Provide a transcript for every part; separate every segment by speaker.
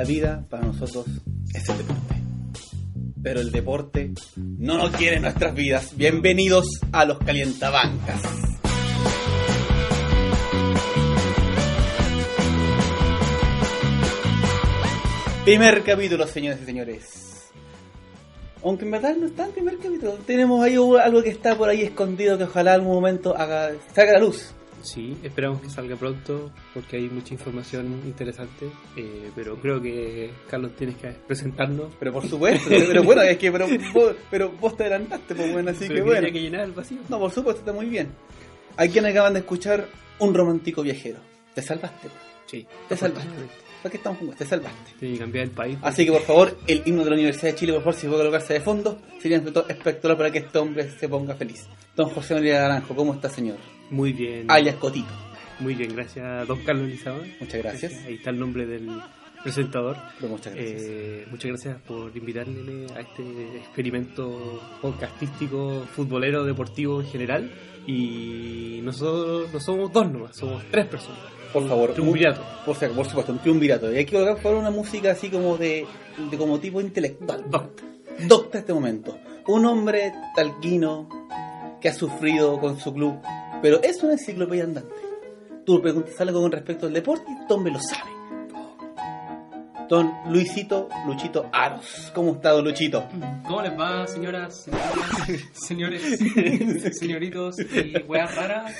Speaker 1: La vida para nosotros es el deporte. Pero el deporte no nos quiere nuestras vidas. Bienvenidos a los calientabancas. Primer capítulo, señores y señores. Aunque en verdad no está en primer capítulo. Tenemos ahí algo que está por ahí escondido que ojalá algún momento haga, a la luz.
Speaker 2: Sí, esperamos que salga pronto porque hay mucha información interesante. eh, pero creo que Carlos tienes que presentarnos.
Speaker 1: Pero por supuesto, pero bueno, es que pero vos, pero vos te adelantaste, pues bueno, así
Speaker 2: Pero
Speaker 1: que bueno.
Speaker 2: que llenar el vacío.
Speaker 1: No, por supuesto, está muy bien. Hay quienes acaban de escuchar un romántico viajero. Te salvaste.
Speaker 2: Sí,
Speaker 1: Te salvaste. ¿Para qué estamos con Te salvaste.
Speaker 2: Que cambiar el país.
Speaker 1: Así que por favor, el himno de la Universidad de Chile, por favor, si puede colocarse de fondo, sería espectacular para que este hombre se ponga feliz. Don José María Naranjo, ¿cómo está, señor?
Speaker 2: Muy bien.
Speaker 1: Alias Cotito.
Speaker 2: Muy bien, gracias, don Carlos Lizaba.
Speaker 1: Muchas gracias.
Speaker 2: Ahí está el nombre del presentador.
Speaker 1: Pero muchas gracias.
Speaker 2: Eh, muchas gracias por invitarme a este experimento podcastístico, futbolero, deportivo en general. Y nosotros no somos dos nomás, somos tres personas.
Speaker 1: por favor,
Speaker 2: triunvirato.
Speaker 1: Por, por supuesto, un triunvirato. Y hay que colocar por una música así como de, de como tipo intelectual.
Speaker 2: Docta.
Speaker 1: Docta este momento. Un hombre talquino que ha sufrido con su club, pero es una enciclopedia andante. Tú preguntas algo con respecto al deporte y Tom me lo sabe. Don Luisito Luchito Aros. ¿Cómo está, don Luchito?
Speaker 3: ¿Cómo les va, señoras, señoras, señores, señoritos y weas raras?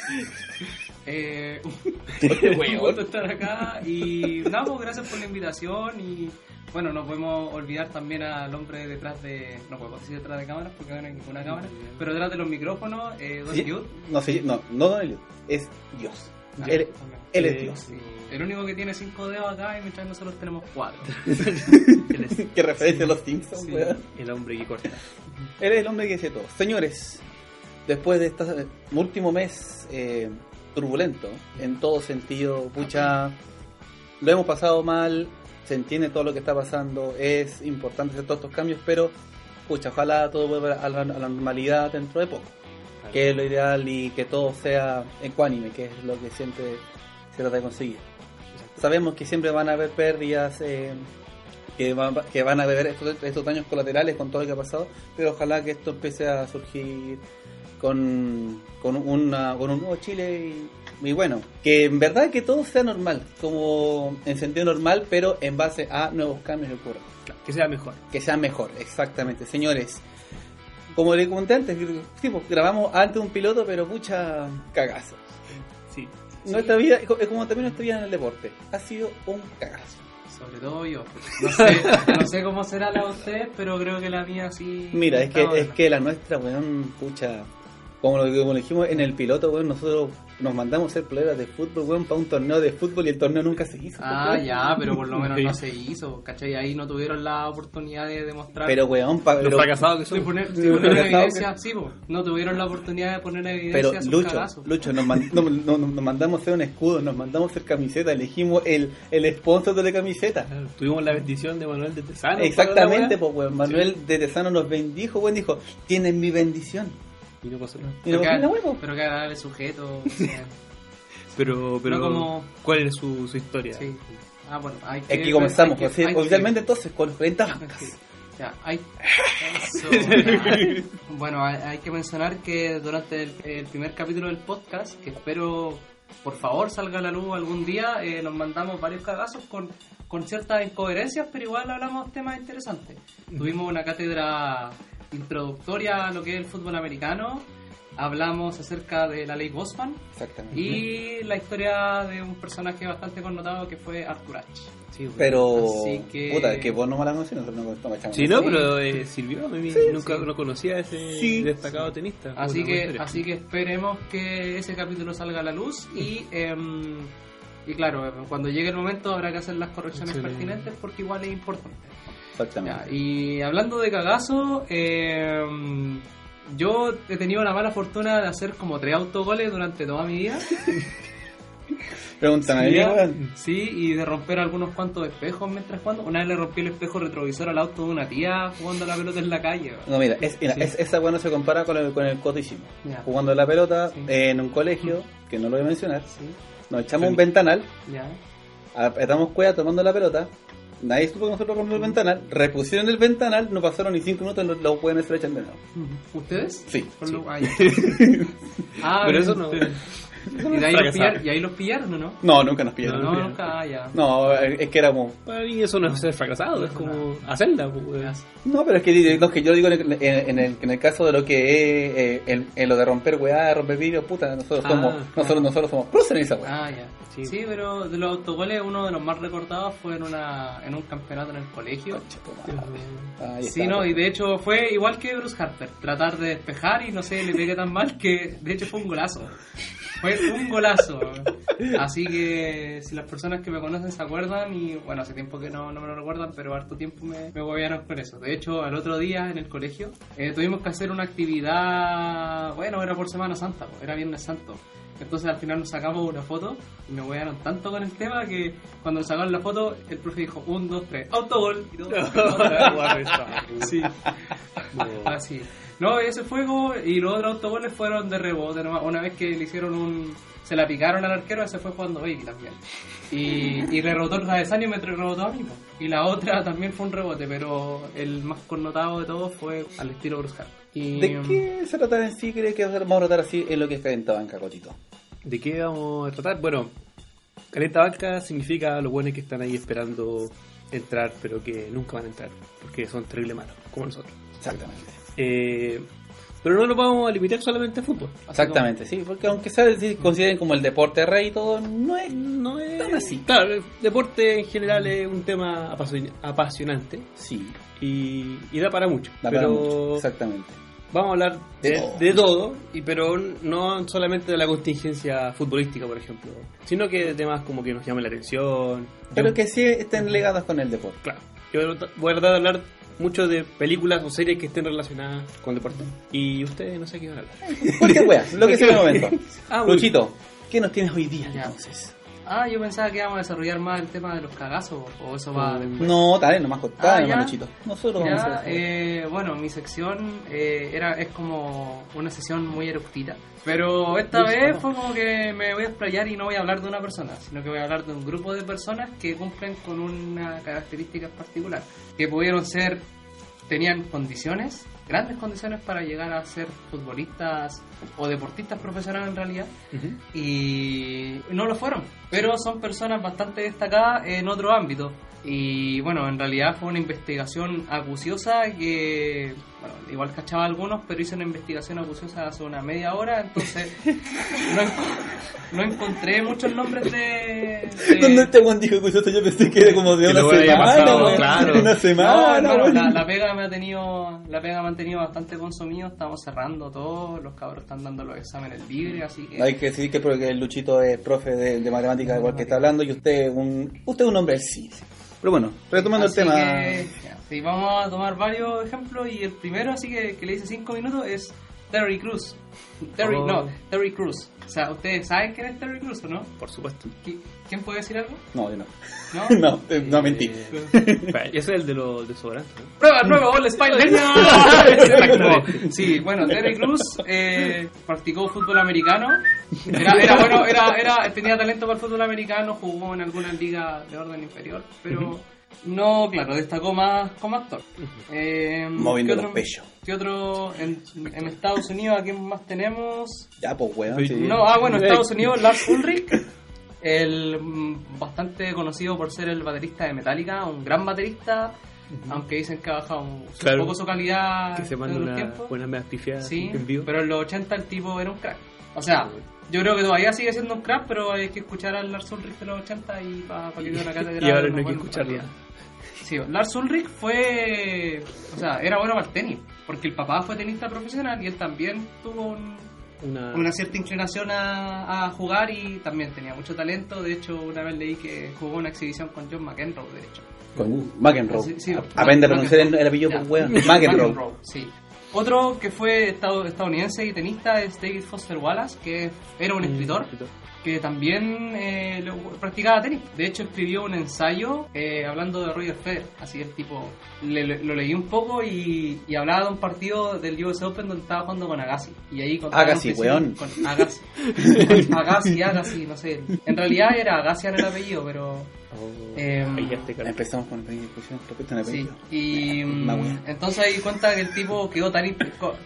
Speaker 3: Eh, un gusto estar acá y nada, pues, gracias por la invitación y bueno, no podemos olvidar también al hombre detrás de, no podemos decir detrás de cámaras porque no hay ninguna cámara, pero detrás de los micrófonos, eh, Don
Speaker 1: Sí.
Speaker 3: Jude.
Speaker 1: No, sé, no, no Don Eliot, es Dios.
Speaker 3: Ah,
Speaker 1: Él, es
Speaker 2: Sí.
Speaker 1: Dios.
Speaker 3: Sí, el único que tiene cinco dedos acá y mientras nosotros tenemos cuatro.
Speaker 1: Que referencia a los Simpsons,
Speaker 3: Sí.
Speaker 2: el hombre que corta.
Speaker 1: Él es el hombre que dice todo. Señores, después de este último mes eh, turbulento, en todo sentido, pucha, lo hemos pasado mal, se entiende todo lo que está pasando, es importante hacer todos estos cambios, pero pucha, ojalá todo vuelva a la, a la normalidad dentro de poco, que es lo ideal y que todo sea ecuánime, que es lo que siempre se trata de conseguir. Sabemos que siempre van a haber pérdidas, eh, que, van, que van a haber estos, estos daños colaterales con todo lo que ha pasado, pero ojalá que esto empiece a surgir con, con, una, con un nuevo Chile y, y bueno, que en verdad que todo sea normal, como en sentido normal, pero en base a nuevos cambios que ocurran.
Speaker 2: Claro, que sea mejor.
Speaker 1: Que sea mejor, exactamente. Señores, como le comenté antes, sí, pues, grabamos antes un piloto, pero mucha cagazo.
Speaker 2: Sí.
Speaker 1: Nuestra vida, es como también nuestra vida en el deporte, ha sido un cagazo.
Speaker 3: Sobre todo yo. No sé, no sé cómo será la de ustedes, pero creo que la mía sí.
Speaker 1: Mira, es que, es que la nuestra, weón, pucha, como lo, como lo dijimos en el piloto, weón, nosotros nos mandamos a ser pruebas de fútbol, weón, para un torneo de fútbol y el torneo nunca se hizo.
Speaker 3: Ah,
Speaker 1: weón.
Speaker 3: ya, pero por lo menos no se hizo, ¿cachai? Ahí no tuvieron la oportunidad de demostrar.
Speaker 1: Pero, weón, pa-
Speaker 2: Los fracasados que son.
Speaker 3: poner,
Speaker 1: Sí,
Speaker 3: poner evidencia, sí, po, no tuvieron la oportunidad de poner en evidencia
Speaker 1: pero Lucho,
Speaker 3: cagazos.
Speaker 1: Lucho, nos, man- no- no- no- nos mandamos a hacer un escudo, nos mandamos a hacer camiseta, elegimos el, el sponsor de la camiseta.
Speaker 2: Claro, Tuvimos la bendición de Manuel de Tesano.
Speaker 1: Exactamente,
Speaker 2: pues.
Speaker 1: weón, Manuel de Tesano nos bendijo, weón, dijo, tienen mi bendición.
Speaker 2: Y no pasó nada.
Speaker 3: Pero que,
Speaker 1: huevo.
Speaker 3: pero que agradable sujeto. o sea,
Speaker 2: Pero, pero
Speaker 3: No como-
Speaker 2: ¿cuál es su, su historia?
Speaker 3: sí. Ah, bueno, hay
Speaker 1: Es que comenzamos,
Speaker 3: hay que-
Speaker 1: pues,
Speaker 3: hay que-
Speaker 1: oficialmente entonces, con los 40
Speaker 3: hay
Speaker 1: bancas.
Speaker 3: ya, hay, eso, ya. Bueno, hay, hay que mencionar que durante el, el primer capítulo del podcast, que espero por favor salga a la luz algún día, eh, nos mandamos varios cagazos con, con ciertas incoherencias, pero igual hablamos temas interesantes. Tuvimos una cátedra introductoria a lo que es el fútbol americano, hablamos acerca de la ley Bosman
Speaker 1: Exactamente.
Speaker 3: y la historia de un personaje bastante connotado que fue Arthur Ashe.
Speaker 2: Sí, bueno.
Speaker 1: Pero,
Speaker 3: Así que-
Speaker 1: puta, que vos no me la conocés, nosotros no, no me echamos.
Speaker 2: Sí, no,
Speaker 3: Sí.
Speaker 2: pero eh, sirvió. A mí nunca
Speaker 3: sí.
Speaker 2: lo conocía ese
Speaker 1: Sí.
Speaker 2: destacado tenista.
Speaker 3: Así que, así que esperemos que ese capítulo salga a la luz y, em, y claro, cuando llegue el momento habrá que hacer las correcciones pertinentes porque igual es importante.
Speaker 1: Exactamente.
Speaker 3: Ya, y hablando de cagazo, em, yo he tenido la mala fortuna de hacer como tres autogoles durante toda mi vida.
Speaker 1: Pregúntame a weón.
Speaker 3: Sí, y de romper algunos cuantos espejos mientras jugando. Una vez le rompí el espejo retrovisor al auto de una tía jugando a la pelota en la calle.
Speaker 1: No, mira, es, mira
Speaker 3: Sí.
Speaker 1: es- esa weón no se compara con el, con el.
Speaker 3: Ya.
Speaker 1: Jugando la pelota
Speaker 3: Sí.
Speaker 1: en un colegio, que no lo voy a mencionar,
Speaker 3: Sí,
Speaker 1: nos echamos un ventanal,
Speaker 3: ya.
Speaker 1: apretamos cueva tomando la pelota, nadie supo que nosotros rompimos el ventanal, repusieron el ventanal, no pasaron ni 5 minutos, los, los buenos se lo echan de nuevo.
Speaker 3: ¿Ustedes?
Speaker 1: Sí. Sí.
Speaker 3: lo- ah,
Speaker 2: Pero eso no.
Speaker 3: ¿Y, ahí los pillaron, y ahí los pillaron, ¿o no?
Speaker 1: No, nunca nos pillaron.
Speaker 3: No,
Speaker 2: No,
Speaker 3: nunca, ah, ya.
Speaker 1: No, es que era como...
Speaker 2: Para mí eso no es ser fracasado, es como hacerla. pues.
Speaker 1: No, pero es que lo que yo digo en el, en el, en el caso de lo que es eh, en, en lo de romper weá, romper vídeos, puta, nosotros
Speaker 2: Ah,
Speaker 1: somos,
Speaker 2: claro.
Speaker 1: nosotros, nosotros somos pros en esa weá.
Speaker 3: Ah, ya.
Speaker 2: Sí.
Speaker 3: Sí. pero de los autogoles uno de los más recordados fue en una en un campeonato en el colegio.
Speaker 1: Concha. Ahí
Speaker 3: Sí,
Speaker 1: está,
Speaker 3: no, y de hecho fue igual que Bruce Harper, tratar de despejar y no sé, le pegué tan mal que de hecho fue un golazo. Fue un golazo. Así que si las personas que me conocen se acuerdan, y bueno, hace tiempo que no, no me lo recuerdan, pero harto tiempo me, me con eso. De hecho, al otro día en el colegio eh, tuvimos que hacer una actividad, bueno, era por Semana Santa, era Viernes Santo. Entonces al final nos sacamos una foto y me huevearon tanto con el tema que cuando sacaron la foto el profe dijo, un, dos, tres, autogol. Y todo. Sí. Así. No, ese fue como- y los otros autogoles fueron de rebote nomás. Una vez que le hicieron un. Se la picaron al arquero, ese fue jugando Baby también. Y, y rebotó el travesaño y me rebotó a mí. Y la otra también fue un rebote, pero el más connotado de todos fue al estilo Bruce. Y,
Speaker 1: ¿De qué se trata en sí? ¿Cree que vamos a tratar así en lo que es Calentabanca, Cotito?
Speaker 2: ¿De qué vamos a tratar? Bueno, calenta banca significa los buenos que están ahí esperando entrar, pero que nunca van a entrar, porque son terrible malos, como nosotros.
Speaker 1: Exactamente.
Speaker 2: Eh, pero no nos vamos a limitar solamente a fútbol.
Speaker 1: Exactamente, sí, porque aunque sea, si consideren como el deporte rey y todo, no es...
Speaker 2: no es
Speaker 1: Tan así.
Speaker 2: Claro, el deporte en general es un tema apasio- apasionante
Speaker 1: Sí,
Speaker 2: y, y da para mucho.
Speaker 1: da
Speaker 2: pero
Speaker 1: para mucho, exactamente.
Speaker 2: vamos a hablar de,
Speaker 1: De todo.
Speaker 2: de todo, y pero no solamente de la contingencia futbolística, por ejemplo, sino que de temas como que nos llamen la atención.
Speaker 1: Pero
Speaker 2: Yo-
Speaker 1: que sí estén legados con el deporte.
Speaker 2: Claro. Yo voy a tratar de hablar mucho de películas o series que estén relacionadas con deporte. Y ustedes no sé qué van a hablar.
Speaker 1: Cualquier wea, lo que sea el momento.
Speaker 2: Ah,
Speaker 1: Luchito, ¿qué nos tienes hoy día
Speaker 3: Ya.
Speaker 1: entonces?
Speaker 3: Ah, yo pensaba que íbamos a desarrollar más el tema de los cagazos, o eso va
Speaker 2: Mm,
Speaker 3: después.
Speaker 1: No, dale, nomás cortar,
Speaker 3: Ah.
Speaker 1: Luchito. Nosotros vamos a hacer
Speaker 3: eh, bueno, mi sección eh, era es como una sesión muy eructita. Pero esta
Speaker 2: Uy,
Speaker 3: vez fue como que me voy a explayar y no voy a hablar de una persona, sino que voy a hablar de un grupo de personas que cumplen con una característica particular. Que pudieron ser, tenían condiciones, grandes condiciones para llegar a ser futbolistas o deportistas profesionales en realidad y no lo fueron, pero son personas bastante destacadas en otro ámbito. Y bueno, en realidad fue una investigación acuciosa que, bueno, igual cachaba a algunos, pero hice una investigación acuciosa hace una media hora, entonces no, enco- no encontré muchos nombres de... de-
Speaker 1: Cuando este Juan dijo que yo pensé que era como de una semana,
Speaker 2: pasado, claro.
Speaker 1: Una
Speaker 3: No,
Speaker 1: semana,
Speaker 3: hermano,
Speaker 1: weón.
Speaker 3: la, la pega me ha tenido la pega me ha tenido bastante consumido, estamos cerrando todo, los cabros están dando los exámenes libres, así que...
Speaker 1: Hay que decir que porque el Luchito es profe de, de matemáticas igual que está hablando y usted es un usted es un hombre del sí. Pero bueno, retomando
Speaker 3: Así
Speaker 1: el tema.
Speaker 3: que, sí, vamos a tomar varios ejemplos y el primero, así que, que le hice 5 minutos, es Terry Cruz. Terry,
Speaker 2: Oh.
Speaker 3: no, Terry Cruz. O sea, ¿ustedes saben quién es Terry Cruz o no?
Speaker 2: Por supuesto.
Speaker 3: ¿Qui- ¿Quién puede decir algo?
Speaker 1: No, yo no.
Speaker 3: ¿No?
Speaker 1: No, eh, no mentí.
Speaker 2: Eh, ese es el de los desodorantes. ¿no?
Speaker 3: ¡Prueba nueva! ¡All Spider! Sí, bueno, Terry Cruz eh, practicó fútbol americano. Era, era bueno, era, era, tenía talento para el fútbol americano, jugó en alguna liga de orden inferior, pero no, claro, destacó más como actor. Eh,
Speaker 1: Moviendo
Speaker 3: ¿qué
Speaker 1: los
Speaker 3: otro-
Speaker 1: pechos.
Speaker 3: ¿Qué otro en, en Estados Unidos a quién más tenemos?
Speaker 1: Ya, pues, weón.
Speaker 2: Sí.
Speaker 3: No, ah, bueno, Estados Unidos, Lars Ulrich, el mm, bastante conocido por ser el baterista de Metallica, un gran baterista, aunque dicen que ha bajado un
Speaker 2: Claro.
Speaker 3: poco su calidad
Speaker 2: Que se
Speaker 3: en
Speaker 2: manda
Speaker 3: el
Speaker 2: una
Speaker 3: tiempo.
Speaker 2: buena media pifiada
Speaker 3: Sí,
Speaker 2: en vivo.
Speaker 3: pero en los 80 el tipo era un crack. O sea, yo creo que todavía sigue siendo un crack, pero hay que escuchar al Lars Ulrich de los 80 y para que dé una cátedra.
Speaker 2: Y ahora no hay que
Speaker 3: buenos
Speaker 2: escuchar ya.
Speaker 3: partidos. Sí, Lars Ulrich fue. O sea, era bueno para el tenis, porque el papá fue tenista profesional y él también tuvo un,
Speaker 2: Una,
Speaker 3: una cierta inclinación a, a jugar y también tenía mucho talento. De hecho, una vez leí que jugó una exhibición con John McEnroe, de hecho.
Speaker 1: Con McEnroe.
Speaker 3: Sí, sí,
Speaker 1: Aprende a pronunciar el, apellido, pues, weón. McEnroe.
Speaker 3: sí. Otro que fue estado- estadounidense y tenista es David Foster Wallace, que era un escritor. que también eh, lo- practicaba tenis. De hecho, escribió un ensayo eh, hablando de Roger Federer. Así el tipo, le- le- lo leí un poco y, y hablaba de un partido del US Open donde estaba jugando con Agassi. Y ahí
Speaker 1: Agassi, weón.
Speaker 3: Con Agassi. Agassi, Agassi, no sé. En realidad era Agassian el apellido, pero... Eh,
Speaker 2: Ahí ya te calma.
Speaker 1: Empezamos con pequeña discusión respecto a un
Speaker 3: Sí, y
Speaker 1: wea.
Speaker 3: entonces ahí cuenta que el tipo quedó tan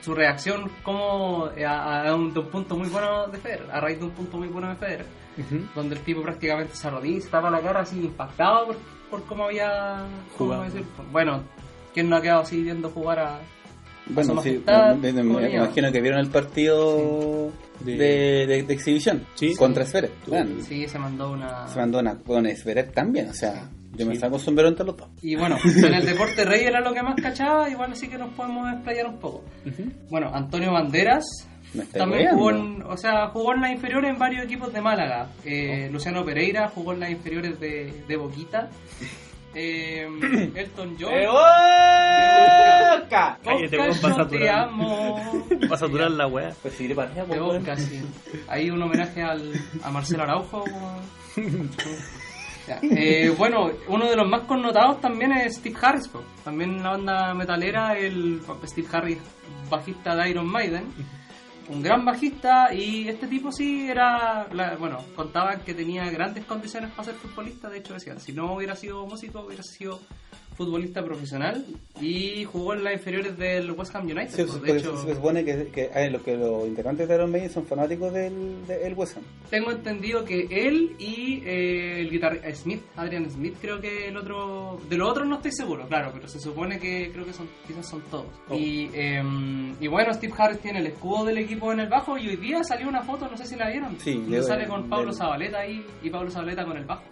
Speaker 3: su reacción como eh, a, a un, de un punto muy bueno de Federer, a raíz de un punto muy bueno de Federer,
Speaker 2: Ujú.
Speaker 3: donde el tipo prácticamente se se tapa la cara así impactado por, por cómo había cómo
Speaker 2: Jugado.
Speaker 3: decir, bueno, ¿quién no ha quedado así viendo jugar a
Speaker 1: Bueno, sí,
Speaker 3: majestad,
Speaker 1: me, imagino que vieron el partido
Speaker 2: De-
Speaker 1: de, de- de exhibición
Speaker 2: Sí.
Speaker 1: contra Zverev. Bueno,
Speaker 3: Sí, se mandó una...
Speaker 1: se mandó una con Zverev también, o sea, yo me saco un sombrero entre los dos.
Speaker 3: Y bueno, en el deporte rey era lo que más cachaba, igual así que nos podemos explayar un poco.
Speaker 2: Ujú.
Speaker 3: Bueno, Antonio Banderas también jugó en, o sea, jugó en las inferiores en varios equipos de Málaga. Eh, Luciano Pereira jugó en las inferiores de, de Boquita. Eh, Elton John.
Speaker 2: Cállate,
Speaker 3: Oscar,
Speaker 2: vas a
Speaker 3: yo te
Speaker 2: saturar.
Speaker 3: amo.
Speaker 2: Va a saturar la weá.
Speaker 1: Pues si le parecía,
Speaker 3: De Boca, sí. Hay un homenaje al, a Marcelo Araujo. Ya, eh, bueno, uno de los más connotados también es Steve Harris. po. También en la banda metalera, el Steve Harris, bajista de Iron Maiden. Un gran bajista y este tipo sí era, bueno, contaban que tenía grandes condiciones para ser futbolista, de hecho decían, si no hubiera sido músico hubiera sido futbolista profesional y jugó en las inferiores del West Ham United.
Speaker 1: Sí,
Speaker 3: pues, de hecho,
Speaker 1: se supone que, que hay los que los integrantes de Iron Maiden son fanáticos del, del West Ham.
Speaker 3: Tengo entendido que él y eh, el guitarrista Smith, Adrian Smith, creo que el otro. De los otros no estoy seguro, claro, pero se supone que creo que son quizás son todos.
Speaker 1: Oh.
Speaker 3: Y, eh, y bueno, Steve Harris tiene el escudo del equipo en el bajo y hoy día salió una foto, no sé si la vieron.
Speaker 1: Sí, de-
Speaker 3: sale con Pablo Zabaleta ahí y Pablo Zabaleta con el bajo.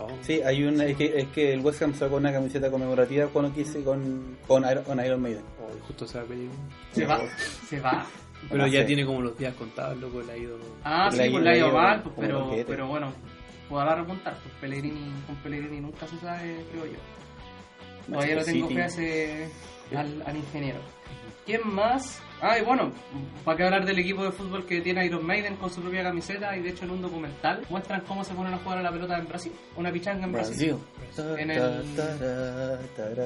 Speaker 2: Oh.
Speaker 1: Sí, hay una, es, que, es que el West Ham sacó una camiseta conmemorativa cuando quise con, con, Iron, con Iron Maiden.
Speaker 2: Oh, justo se va a pedir.
Speaker 3: Se va, se va.
Speaker 2: Pero
Speaker 1: No
Speaker 2: ya
Speaker 1: sé.
Speaker 2: tiene como los días contados, loco, le ha ido.
Speaker 3: Ah, sí, pues
Speaker 1: le ha
Speaker 3: ido
Speaker 1: ido
Speaker 3: mal, pues, pero, pero bueno, podrá remontar. Pues Pellegrini, con Pellegrini nunca se sabe, creo yo. Todavía lo tengo fe ese, al, al ingeniero. ¿Quién más? Ah, y bueno, para que hablar del equipo de fútbol que tiene Iron Maiden con su propia camiseta y de hecho en un documental muestran cómo se ponen a jugar a la pelota en Brasil. Una pichanga en Brasil.
Speaker 1: Brasil.
Speaker 3: En el-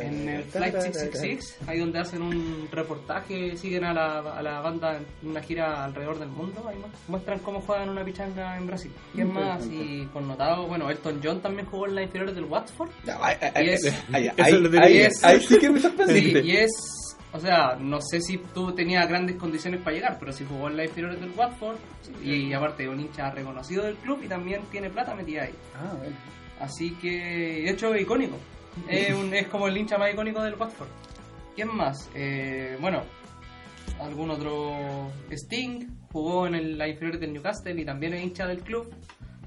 Speaker 3: En el Flight 666, ahí donde hacen un reportaje, siguen a la, a la banda en una gira alrededor del mundo, ahí mu- muestran cómo juegan una pichanga en Brasil. ¿Quién más? Y connotado, bueno, Elton John también jugó en las inferiores del Watford. Y que
Speaker 1: ahí
Speaker 3: decir.
Speaker 1: sí que me sorprendiste.
Speaker 3: y es, o sea, no sé si tú tenías grandes condiciones para llegar, pero si jugó en las inferiores del Watford y aparte es un hincha reconocido del club y también tiene plata metida ahí.
Speaker 1: Ah, bueno.
Speaker 3: Así que, de hecho, es icónico. Es, un- es como el hincha más icónico del Watford. ¿Quién más? Eh, bueno, algún otro. Sting jugó en el, la inferior del Newcastle y también es hincha del club.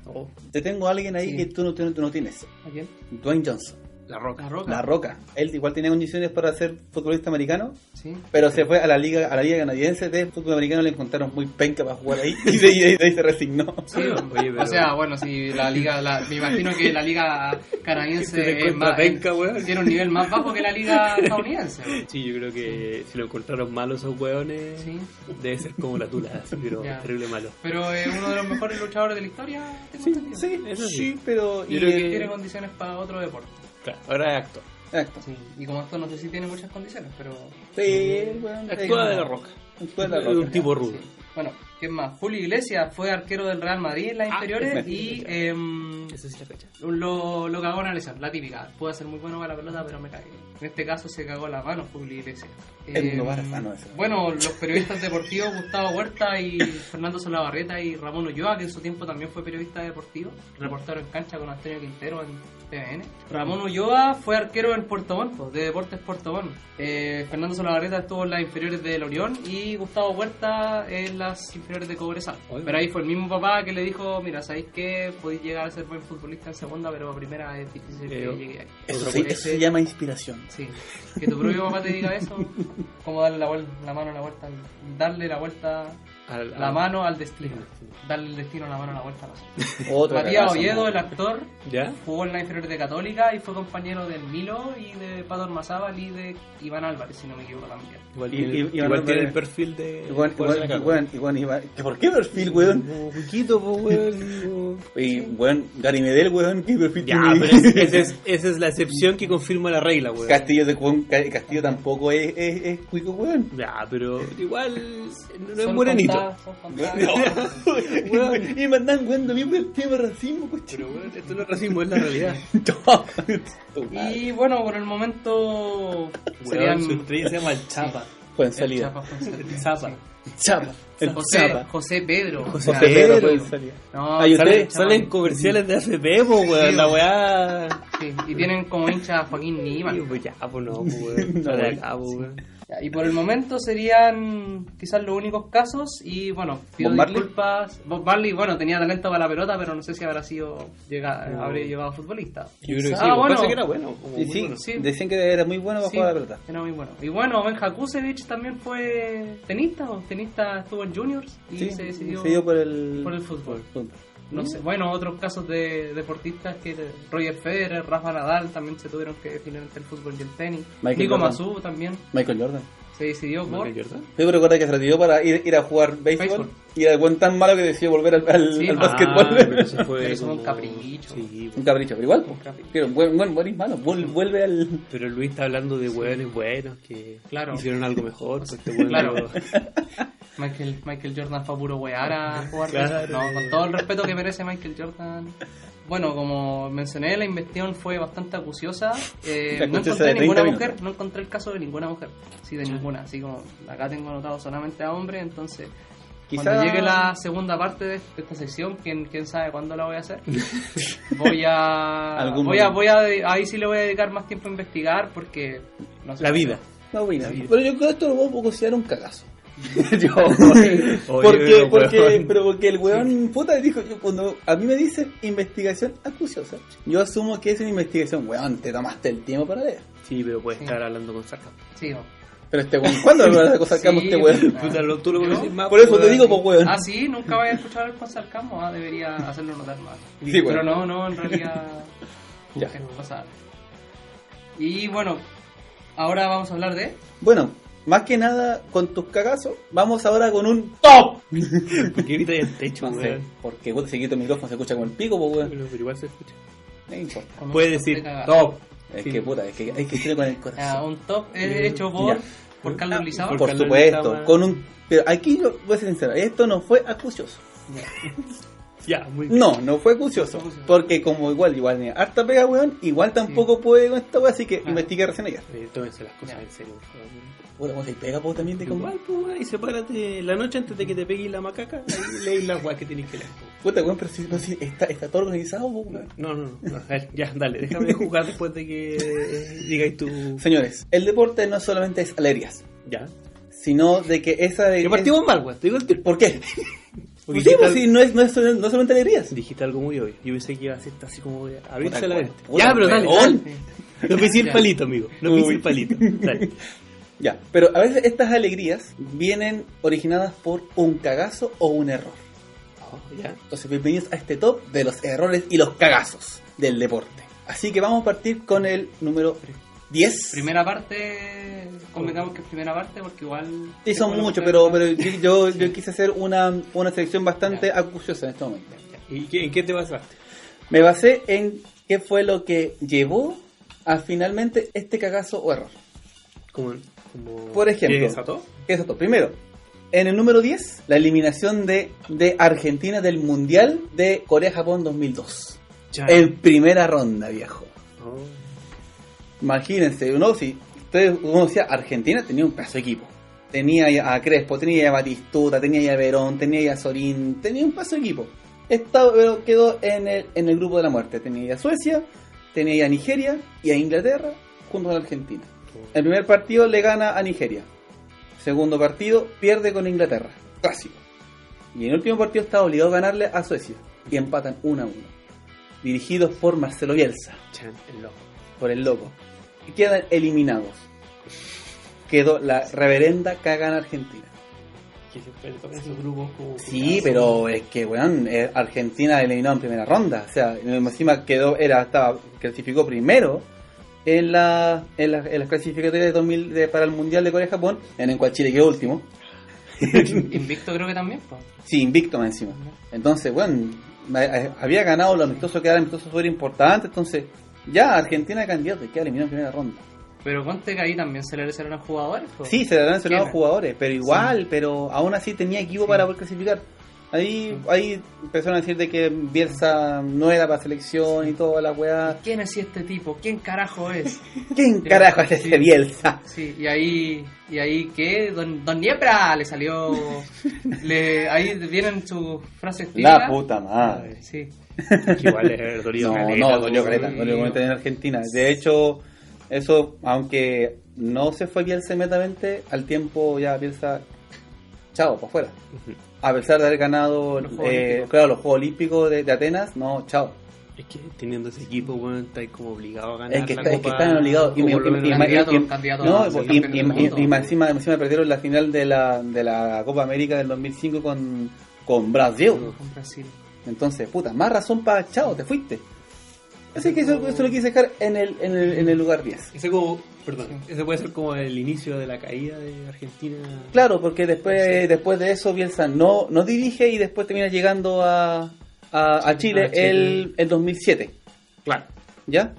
Speaker 2: Oh,
Speaker 1: Te tengo a alguien ahí
Speaker 3: Sí.
Speaker 1: que tú no, tú no tienes.
Speaker 3: ¿A quién?
Speaker 1: Dwayne Johnson.
Speaker 2: La roca.
Speaker 3: La Roca.
Speaker 1: La Roca. Él igual tenía condiciones para ser futbolista americano,
Speaker 3: Sí.
Speaker 1: pero se fue a la liga a la liga canadiense de fútbol americano le encontraron muy penca para jugar ahí y de ahí, de ahí se resignó.
Speaker 3: Sí,
Speaker 2: Oye, pero-
Speaker 3: O sea, bueno, si la liga, la- me imagino que la liga
Speaker 2: Se
Speaker 3: canadiense es más-
Speaker 2: penca, weón.
Speaker 3: tiene un nivel más bajo que la liga estadounidense.
Speaker 2: Sí, yo creo que si lo encontraron malo esos hueones,
Speaker 3: Sí.
Speaker 2: debe ser como la tula, pero terrible malo.
Speaker 3: Pero es uno de los mejores luchadores de la historia. tengo entendido.
Speaker 1: Sí,
Speaker 2: Eso sí.
Speaker 1: sí, pero
Speaker 3: Y
Speaker 1: y
Speaker 2: creo
Speaker 1: el-
Speaker 2: que-
Speaker 3: tiene condiciones para otro deporte.
Speaker 2: Claro, ahora es actor.
Speaker 1: Exacto.
Speaker 3: Sí, y como actor no sé si tiene muchas condiciones, pero...
Speaker 1: Sí, bueno,
Speaker 2: Actúa
Speaker 1: eh,
Speaker 2: de la roca.
Speaker 1: actúa de la
Speaker 2: Es
Speaker 1: roca.
Speaker 2: un tipo rudo.
Speaker 3: Sí. Bueno, ¿quién más? Julio Iglesias fue arquero del Real Madrid en las
Speaker 2: Ah,
Speaker 3: inferiores
Speaker 1: es
Speaker 3: y em,
Speaker 2: Esa sí la fecha.
Speaker 3: lo, lo cagó en la lesión, la típica. Puede ser muy bueno para la pelota, pero me cae. En este caso se cagó la mano Julio Iglesias.
Speaker 1: Es
Speaker 3: Em,
Speaker 1: un barafano ese.
Speaker 3: bueno, los periodistas deportivos Gustavo Huerta y Fernando Solabarrieta y Ramón Ulloa, que en su tiempo también fue periodista deportivo, reportero en cancha con Antonio Quintero en TVN. Ramón Ulloa fue arquero en Puerto Montt, pues, de Deportes Puerto Montt. Eh, Fernando Solabarrieta estuvo en las inferiores del Orión y Gustavo Huerta en las inferiores de Cobresal.
Speaker 2: Oye.
Speaker 3: Pero ahí fue el mismo papá que le dijo, mira, ¿sabéis qué? Podéis llegar a ser buen futbolista en segunda, pero a primera es difícil que
Speaker 2: Eh,
Speaker 3: llegue ahí.
Speaker 1: Eso, sí, eso se llama inspiración.
Speaker 3: Sí, que tu propio papá te diga eso, como darle la, la mano a la vuelta, darle la vuelta
Speaker 2: Al-
Speaker 3: la
Speaker 2: al-
Speaker 3: mano al destino. Darle el destino la mano a la vuelta.
Speaker 1: Otra
Speaker 3: Matías Oviedo, el actor,
Speaker 2: ¿Ya?
Speaker 3: jugó en la inferior de Católica y fue compañero del Milo y de Pato Armazábal y de Iván Álvarez, si no me equivoco también.
Speaker 2: Igual,
Speaker 1: Y-
Speaker 2: tiene,
Speaker 1: y-
Speaker 2: igual
Speaker 1: Iván
Speaker 2: tiene
Speaker 1: Álvarez-
Speaker 2: el perfil de.
Speaker 1: Igual, igual, igual, igual, igual. ¿Que ¿Por qué perfil, weón?
Speaker 2: Poquito, po, weón.
Speaker 1: Y, weón, Gary Medel, weón, ¿qué perfil
Speaker 2: Ya,
Speaker 1: tiene?
Speaker 2: pero es- esa es, esa es la excepción que confirma la regla, weón.
Speaker 1: Castillo, de, weón, Ca- Castillo tampoco es, es, es cuico, weón.
Speaker 2: Ya, pero igual no es morenito.
Speaker 3: contadas, son contadas.
Speaker 1: Weón. Y me andan weando bien por el tema de racismo, coche.
Speaker 2: Pero weón, esto no es racismo, es la realidad.
Speaker 3: Y bueno, por el momento serían
Speaker 2: su estrella se llama el Chapa.
Speaker 1: Fue en
Speaker 3: el
Speaker 1: salida.
Speaker 3: Chapa.
Speaker 1: Chapa. El
Speaker 3: José,
Speaker 1: chapa.
Speaker 3: José Pedro.
Speaker 2: José Pedro,
Speaker 1: fue en salida.
Speaker 3: No,
Speaker 1: Ay, usted-
Speaker 2: Salen, comerciales de AFP, weón.
Speaker 3: Sí,
Speaker 2: La weá.
Speaker 3: Sí, y tienen como hincha a Joaquín Niman.
Speaker 2: Sí, pues ya, pues no, pues.
Speaker 1: No,
Speaker 2: acá, pues.
Speaker 3: Ya, Y por el momento serían quizás los únicos casos y bueno, pido
Speaker 1: ¿Bob Marley?
Speaker 3: disculpas. Bob Marley, bueno, tenía talento para la pelota, pero no sé si habrá sido llega,
Speaker 2: No.
Speaker 3: habría llegado a futbolista.
Speaker 2: Yo creo que sí,
Speaker 3: Ah, bueno.
Speaker 2: que era bueno.
Speaker 1: Sí,
Speaker 2: muy
Speaker 1: sí,
Speaker 2: bueno.
Speaker 3: Sí.
Speaker 1: decían que era muy bueno para
Speaker 3: Sí,
Speaker 1: jugar a la pelota.
Speaker 3: era muy bueno. Y bueno, Ben Hakusevich también fue tenista, o tenista estuvo en juniors y
Speaker 1: Sí,
Speaker 3: se decidió
Speaker 1: se dio por el,
Speaker 3: por el fútbol.
Speaker 1: fútbol.
Speaker 3: No sé, bueno, otros casos de deportistas que Roger Federer, Rafa Nadal también se tuvieron que definir entre el fútbol y el tenis.
Speaker 1: Michael
Speaker 3: Nico
Speaker 1: Jordan.
Speaker 3: Masu también
Speaker 1: Michael Jordan.
Speaker 3: se decidió por
Speaker 2: Michael Jordan.
Speaker 1: Yo recuerdo que se retiró para ir, ir a jugar béisbol,
Speaker 3: Béisbol.
Speaker 1: y era buen tan malo que decidió volver al, al,
Speaker 3: Sí,
Speaker 1: al
Speaker 3: ah,
Speaker 1: básquetbol.
Speaker 2: pero eso fue
Speaker 3: Pero eso fue un
Speaker 2: como-
Speaker 3: capricho.
Speaker 2: Sí,
Speaker 1: un capricho, pero igual, pues.
Speaker 3: capricho.
Speaker 1: Pero buen, buen, buen malo, vuel- vuelve al.
Speaker 2: Pero Luis está hablando de hueones buenos que
Speaker 3: Claro.
Speaker 2: hicieron algo mejor. Pues este
Speaker 3: Claro. Michael, Michael Jordan fue a puro wear a jugar
Speaker 2: Claro.
Speaker 3: No, con todo el respeto que merece Michael Jordan. Bueno, como mencioné, la investigación fue bastante acuciosa. Eh,
Speaker 1: La
Speaker 3: no encontré
Speaker 1: de 30
Speaker 3: ninguna
Speaker 1: minutos.
Speaker 3: mujer, no encontré el caso de ninguna mujer. Sí, de ninguna. Así como acá tengo anotado solamente a hombres, entonces
Speaker 1: Quizá-
Speaker 3: cuando llegue la segunda parte de esta sección, quién, quién sabe cuándo la voy a hacer, voy a,
Speaker 1: Algún
Speaker 3: voy a, voy a, ahí sí le voy a dedicar más tiempo a investigar porque no sé.
Speaker 2: La vida.
Speaker 1: No, bueno, pero yo creo que esto lo puedo considerar un cagazo. yo,
Speaker 2: Oye,
Speaker 1: porque,
Speaker 2: pero,
Speaker 1: porque,
Speaker 2: weón.
Speaker 1: pero porque el weón puta dijo, yo, cuando a mí me dicen investigación acuciosa, yo asumo que es una investigación, weón, te tomaste el tiempo para leer.
Speaker 2: Sí, pero puede
Speaker 3: Sí.
Speaker 2: estar hablando con sarcasmo.
Speaker 3: Sí, no.
Speaker 1: Pero este weón, ¿cuándo lo vas a
Speaker 3: Sí,
Speaker 1: este weón?
Speaker 2: Puta, lo- tú lo conoces más.
Speaker 1: Por eso te digo, pues weón.
Speaker 3: Ah, sí, nunca voy a escuchar el sarcasmo, ah, debería hacerlo notar más.
Speaker 1: Sí,
Speaker 3: Pero
Speaker 1: bueno.
Speaker 3: no, no, en realidad
Speaker 1: Ya.
Speaker 3: pasar. Y bueno, ahora vamos a hablar de...
Speaker 1: Bueno, más que nada con tus cagazos, vamos ahora con un top.
Speaker 2: ¿Por qué grita el techo,
Speaker 1: No sé,
Speaker 2: weón?
Speaker 1: porque puta, si quito el micrófono se escucha como el pico, pues weón.
Speaker 2: Pero, igual se escucha.
Speaker 1: No importa.
Speaker 3: con un
Speaker 2: Puede
Speaker 3: top
Speaker 2: decir top.
Speaker 1: Es
Speaker 2: Sí.
Speaker 1: que puta, es que hay que estar con el
Speaker 3: Ah,
Speaker 1: corazón.
Speaker 3: un top es hecho por,
Speaker 1: Ya.
Speaker 3: por Carlos Lizaba.
Speaker 2: por
Speaker 1: Por
Speaker 2: Carlos
Speaker 1: supuesto, con un. Pero aquí yo voy a ser sincero, esto no fue acucioso.
Speaker 2: Ya, muy bien.
Speaker 1: No, no fue acucioso. Porque como igual, igual, tenía harta pega, weón, igual tampoco puede con esta weá, así que
Speaker 3: Claro.
Speaker 1: investigué recién ayer.
Speaker 2: Eh, tómense las cosas
Speaker 3: Ya.
Speaker 2: en serio, por favor.
Speaker 1: Puta, ¿cómo se pega vos también de como.
Speaker 2: Igual, pues, y sepárate la noche antes de que te pegue la macaca, ahí leí las weas que tenés que leer.
Speaker 1: Puta, weón, pero si, pero si está, está todo organizado, po, weón.
Speaker 2: No, no, no. A ver, ya, dale, déjame jugar después de que eh, digáis tu.
Speaker 1: Señores, el deporte no solamente es alegrías,
Speaker 2: Ya.
Speaker 1: sino de que esa de.
Speaker 2: Que partimos mal, weón, te digo el tiro.
Speaker 1: ¿Por qué?
Speaker 2: Porque
Speaker 1: Sí, pues, sí, no es, no es, no solamente alegrías.
Speaker 2: dijiste algo muy obvio. Yo pensé que iba a ser así como de abrirse la mente. Ya, pero dale, dale. No pensé el palito, amigo. No
Speaker 1: Uy.
Speaker 2: el palito. Dale.
Speaker 1: Ya, pero a veces estas alegrías vienen originadas por un cagazo o un error.
Speaker 2: Oh, ya.
Speaker 1: Entonces, bienvenidos a este top de los errores y los cagazos del deporte. Así que vamos a partir con el número 10.
Speaker 3: Primera parte, convengamos que primera parte porque igual...
Speaker 1: Sí, son muchos,
Speaker 3: pero-
Speaker 1: pero, yo, yo, quise hacer una, una selección bastante acuciosa en este momento.
Speaker 2: ¿Y qué, en qué te basaste?
Speaker 1: Me basé en qué fue lo que llevó a finalmente este cagazo o error.
Speaker 2: Como, como
Speaker 1: Por ejemplo.
Speaker 2: ¿Qué desató?
Speaker 1: Primero, en el número 10, la eliminación de, de Argentina del Mundial de Corea-Japón 2002.
Speaker 2: Ya.
Speaker 1: En primera ronda, viejo.
Speaker 2: Oh.
Speaker 1: Imagínense, uno, si ustedes, uno decía Argentina tenía un pedazo de equipo. Tenía a Crespo, tenía a Batistuta, tenía a Verón, tenía a Sorín, tenía un pedazo de equipo. Esta pero quedó en el, en el grupo de la muerte. Tenía a Suecia, tenía a Nigeria y a Inglaterra junto con Argentina. El primer partido le gana a Nigeria. Segundo partido pierde con Inglaterra. Clásico. Y en el último partido está obligado a ganarle a Suecia. Y empatan 1 a 1. Dirigidos por Marcelo Bielsa
Speaker 2: Chan, el loco.
Speaker 1: por el loco. Y quedan eliminados. Quedó la reverenda caga en Argentina.
Speaker 2: que tocan esos grupos como.
Speaker 1: Sí, pero es que, weón, eh, Argentina eliminó en primera ronda. O sea, encima quedó, era, estaba, clasificó primero en la, en, la, en las clasificatorias de 2000 de- para el Mundial de Corea-Japón, en el cual Chile quedó último.
Speaker 3: Invicto creo que también. pues.
Speaker 1: Sí, invicto más encima. Entonces, bueno, había ganado los amistosos que eran amistosos súper importantes. Entonces, ya Argentina candidato y queda eliminado en primera ronda.
Speaker 3: Pero ponte que ahí también se le lesionaron jugadores.
Speaker 1: Sí, se le
Speaker 3: ¿Quiénes?
Speaker 1: jugadores, pero igual, pero aún así tenía equipo para poder clasificar. Ahí, ahí empezaron a decir de que Bielsa no era para selección y toda la weá.
Speaker 3: ¿Quién es este tipo? ¿Quién carajo es?
Speaker 1: ¿Quién carajo es ese
Speaker 3: Sí.
Speaker 1: Bielsa?
Speaker 3: Sí, y ahí, y ahí ¿qué? Don, Don Niebra le salió. le, ahí vienen sus frases típicas.
Speaker 1: La puta madre.
Speaker 3: Sí.
Speaker 2: Que igual es dolido
Speaker 1: No,
Speaker 2: caleta,
Speaker 1: no, dolió caleta, dolió caleta en Argentina. De hecho, eso, aunque no se fue Bielsa inmediatamente, al tiempo ya Bielsa, chao, para afuera. A pesar de haber ganado,
Speaker 3: Los Juegos
Speaker 1: eh,
Speaker 3: Olímpicos.
Speaker 1: claro, los Juegos Olímpicos de, de Atenas, no, chao.
Speaker 2: Es que teniendo ese equipo, weón, estáis como obligado a ganar.
Speaker 1: Es que,
Speaker 2: la
Speaker 1: está, es que
Speaker 2: Copa,
Speaker 1: están obligados. Y, encima, encima perdieron la final de la, de la Copa América del 2005 con, con Brasil.
Speaker 3: Con Brasil.
Speaker 1: Entonces, puta, más razón para chao, te fuiste. Así que eso, eso lo quise dejar en el, en el, en el lugar 10.
Speaker 2: Ese como, perdón, ese puede ser como el inicio de la caída de Argentina.
Speaker 1: Claro, porque después, después de eso Bielsa no, no dirige y después termina llegando a, a, a Chile,
Speaker 2: a Chile.
Speaker 1: El, el 2007.
Speaker 2: Claro.
Speaker 1: ¿Ya?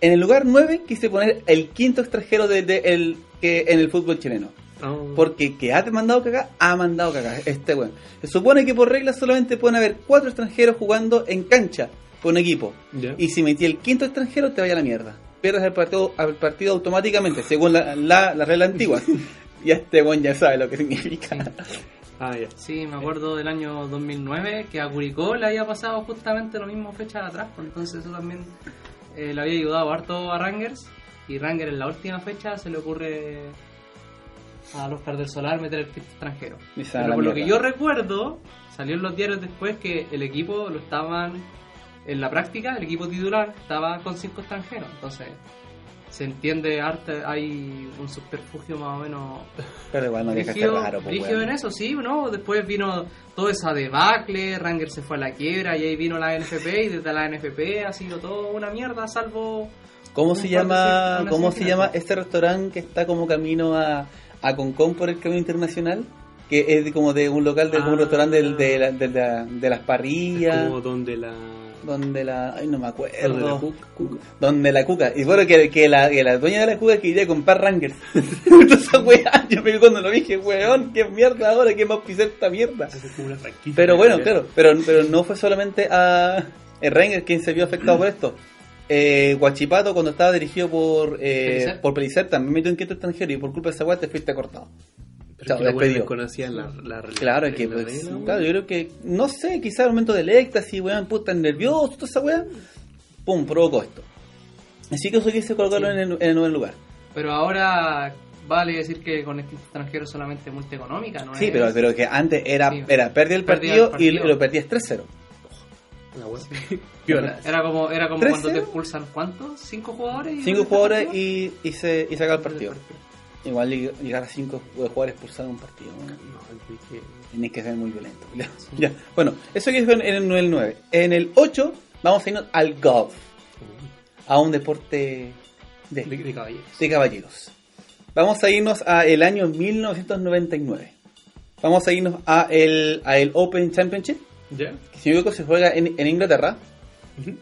Speaker 1: En el lugar 9 quise poner el quinto extranjero de, de el, que en el fútbol chileno.
Speaker 2: No.
Speaker 1: Porque que ha mandado cagar, ha mandado cagar. Este weón. Se supone que por regla solamente pueden haber cuatro extranjeros jugando en cancha con un equipo.
Speaker 2: Ya.
Speaker 1: Y si metí el quinto extranjero, te vaya a la mierda. Pierdes el partido, el partido automáticamente, según la, la, la regla antigua. y este weón ya sabe lo que significa.
Speaker 2: Ah, ya.
Speaker 3: Sí, me acuerdo del año 2009 que a Curicó le había pasado justamente lo mismo fecha atrás, pues entonces eso también eh, le había ayudado harto a Rangers y Rangers en la última fecha se le ocurre a Oscar del Solar meter el quinto extranjero.
Speaker 1: A
Speaker 3: Pero por lo que yo recuerdo, salió en los diarios después que el equipo lo estaban en la práctica, el equipo titular estaba con cinco extranjeros, entonces se entiende arte, hay un subterfugio más o menos
Speaker 1: Pero igual no deja
Speaker 3: Brígido,
Speaker 1: claro, pues,
Speaker 3: brígido
Speaker 1: weón.
Speaker 3: en eso, sí, ¿no? Después vino toda esa debacle, Ranger se fue a la quiebra y ahí vino la NFP y desde la NFP ha sido todo una mierda, salvo...
Speaker 1: ¿Cómo se
Speaker 3: de
Speaker 1: llama,
Speaker 3: una
Speaker 1: cómo se llama este restaurante que está como camino a, a Concón por el camino internacional? Que es de- como de un local, de como un
Speaker 2: Ah.
Speaker 1: restaurante del- de, la- de la- de las parrillas.
Speaker 2: Como donde la.
Speaker 1: Donde la. Ay, no me
Speaker 2: Donde la
Speaker 1: acuerdo.
Speaker 2: Cuca- Cuca.
Speaker 1: Donde la cuca. Y bueno, que, que, la, que la dueña de la cuca quería comprar Rangers. Entonces, weón, yo me cuando lo dije, weón, qué mierda ahora, qué más pisar esta mierda. Pero bueno, claro, pero, pero no fue solamente a el Rangers quien se vio afectado por esto. Eh, Guachipato, cuando estaba dirigido por eh, por Pelicer, también metió un quinto extranjero y por culpa de esa weá te fuiste cortado.
Speaker 2: Pero
Speaker 1: Chao,
Speaker 2: es que los
Speaker 1: despedido.
Speaker 2: buenos conocían la, la
Speaker 1: Claro, es que,
Speaker 2: la
Speaker 1: pues,
Speaker 2: regla, weón.
Speaker 1: claro, yo creo que, no sé, quizá el momento del éxtasis, weón, puta, nervioso, toda esa weá, pum, provocó esto. Así que eso quise colocarlo en, el, en el nuevo lugar.
Speaker 3: Pero ahora vale decir que con este extranjero solamente multieconómica, ¿no?
Speaker 1: Sí,
Speaker 3: es-
Speaker 1: pero, pero que antes era,
Speaker 3: Sí.
Speaker 1: era partido,
Speaker 3: partido.
Speaker 1: y lo perdías 3-0.
Speaker 2: La weá.
Speaker 3: Era, como, era como
Speaker 1: 13.
Speaker 3: cuando te expulsan, ¿cuántos? ¿Cinco jugadores? y
Speaker 1: Cinco jugadores
Speaker 3: partido?
Speaker 1: y, y, se, y saca el partido.
Speaker 3: El
Speaker 1: Igual lleg- llegar a cinco jugadores expulsados en un partido. ¿no?
Speaker 2: No, es que-
Speaker 1: Tienes que ser muy violento. Ya. Bueno, eso que fue en el, en el 9. En el 8 vamos a irnos al golf. A un deporte de,
Speaker 2: De, de caballeros.
Speaker 1: de caballeros. Vamos a irnos a el año 1999. Vamos a irnos a el, a el Open Championship,
Speaker 2: ¿Ya?
Speaker 1: que si me se juega en, en Inglaterra.